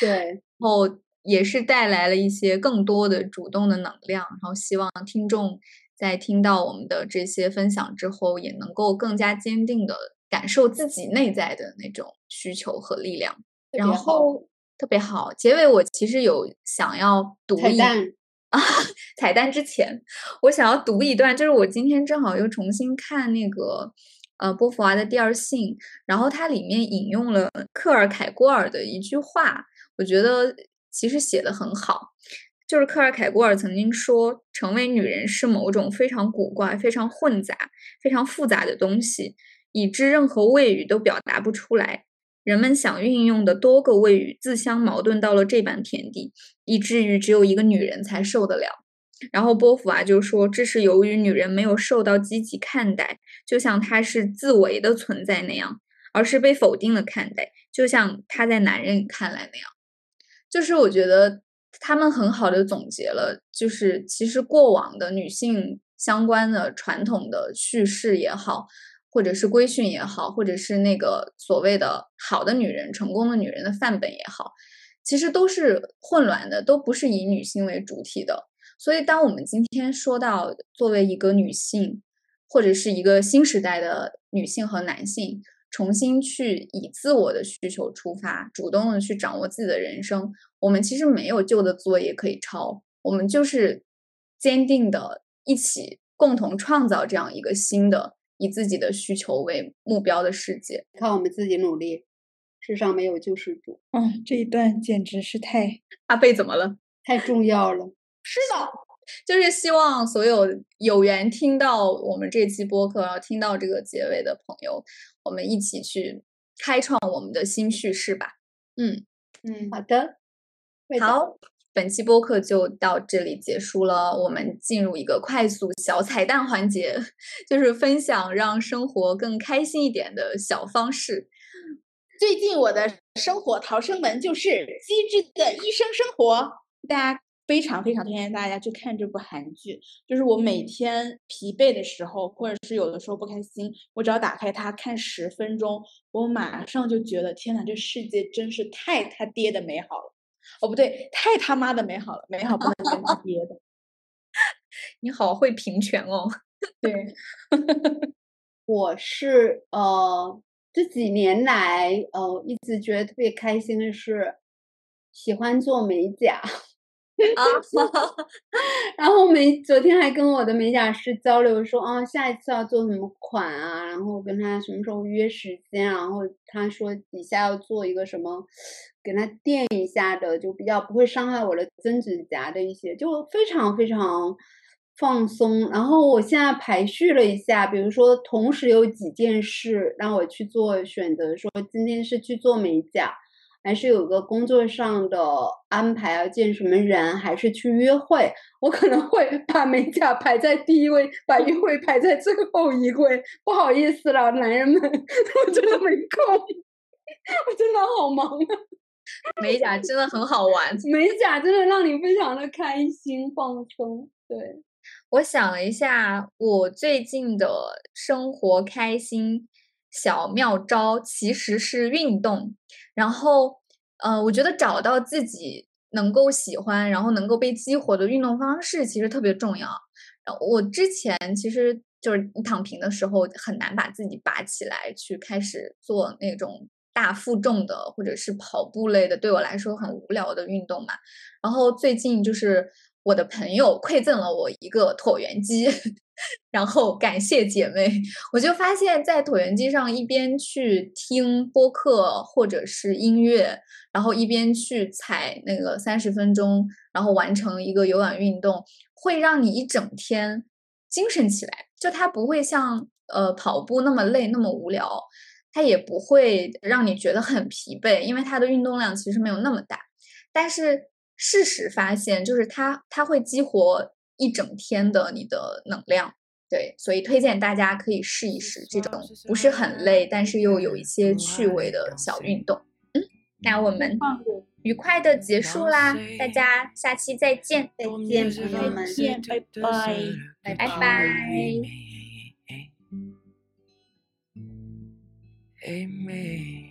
S2: 对，
S1: 然后也是带来了一些更多的主动的能量，然后希望听众在听到我们的这些分享之后，也能够更加坚定的。感受自己内在的那种需求和力量，然后特别好。结尾我其实有想要读一啊，*laughs* 彩蛋之前我想要读一段，就是我今天正好又重新看那个呃波伏娃的《第二性》，然后它里面引用了克尔凯郭尔的一句话，我觉得其实写的很好。就是克尔凯郭尔曾经说，成为女人是某种非常古怪、非常混杂、非常复杂的东西。以致任何谓语都表达不出来，人们想运用的多个谓语自相矛盾到了这般田地，以至于只有一个女人才受得了。然后波伏娃就说，这是由于女人没有受到积极看待，就像她是自为的存在那样，而是被否定了看待，就像她在男人看来那样。就是我觉得他们很好的总结了，就是其实过往的女性相关的传统的叙事也好。或者是规训也好，或者是那个所谓的好的女人、成功的女人的范本也好，其实都是混乱的，都不是以女性为主体的。所以，当我们今天说到作为一个女性，或者是一个新时代的女性和男性，重新去以自我的需求出发，主动的去掌握自己的人生，我们其实没有旧的作业可以抄，我们就是坚定的一起共同创造这样一个新的以自己的需求为目标的世界。
S2: 靠我们自己努力，世上没有救世主。
S3: 嗯，*laughs* 这一段简直是太 *laughs*
S1: 阿贝怎么了？
S2: 太重要了。
S3: 是的，
S1: 就是希望所有有缘听到我们这期播客，然后听到这个结尾的朋友，我们一起去开创我们的新叙事吧。嗯
S3: 嗯，
S2: 好的，
S1: 好，本期播客就到这里结束了。我们进入一个快速小彩蛋环节，就是分享让生活更开心一点的小方式。
S3: 最近我的生活逃生门就是《机智的医生生活》，大家。非常非常推荐大家去看这部韩剧，就是我每天疲惫的时候，或者是有的时候不开心，我只要打开它看十分钟，我马上就觉得天呐，这世界真是太他爹的美好了！哦，不对，太他妈的美好了，美好不能跟他爹的。*laughs*
S1: 你好会平权哦。
S3: 对，
S2: 我是呃这几年来呃一直觉得特别开心的是喜欢做美甲。啊，*laughs* 然后美昨天还跟我的美甲师交流说，啊，下一次要做什么款啊？然后跟他什么时候约时间？然后他说底下要做一个什么，给他垫一下的，就比较不会伤害我的真指甲的一些，就非常非常放松。然后我现在排序了一下，比如说同时有几件事让我去做选择，说今天是去做美甲。还是有个工作上的安排，要见什么人，还是去约会？我可能会 *laughs* 把美甲排在第一位，把约会排在最后一位。不好意思了，男人们，*laughs* 我真的没空，*laughs* 我真的好忙啊。
S1: 美甲真的很好玩，
S2: 美甲真的让你非常的开心放松。对，
S1: 我想了一下，我最近的生活开心。小妙招其实是运动，然后，呃，我觉得找到自己能够喜欢，然后能够被激活的运动方式其实特别重要。我之前其实就是你躺平的时候很难把自己拔起来去开始做那种大负重的或者是跑步类的，对我来说很无聊的运动嘛。然后最近就是我的朋友馈赠了我一个椭圆机。然后感谢姐妹，我就发现，在椭圆机上一边去听播客或者是音乐，然后一边去踩那个三十分钟，然后完成一个有氧运动，会让你一整天精神起来。就它不会像呃跑步那么累那么无聊，它也不会让你觉得很疲惫，因为它的运动量其实没有那么大。但是事实发现，就是它它会激活。一整天的你的能量，对，所以推荐大家可以试一试这种不是很累，但是又有一些趣味的小运动。嗯，那我们愉快的结束啦，大家下期再见，
S2: 再见，朋友们，
S3: 拜拜，
S1: 拜拜。Amy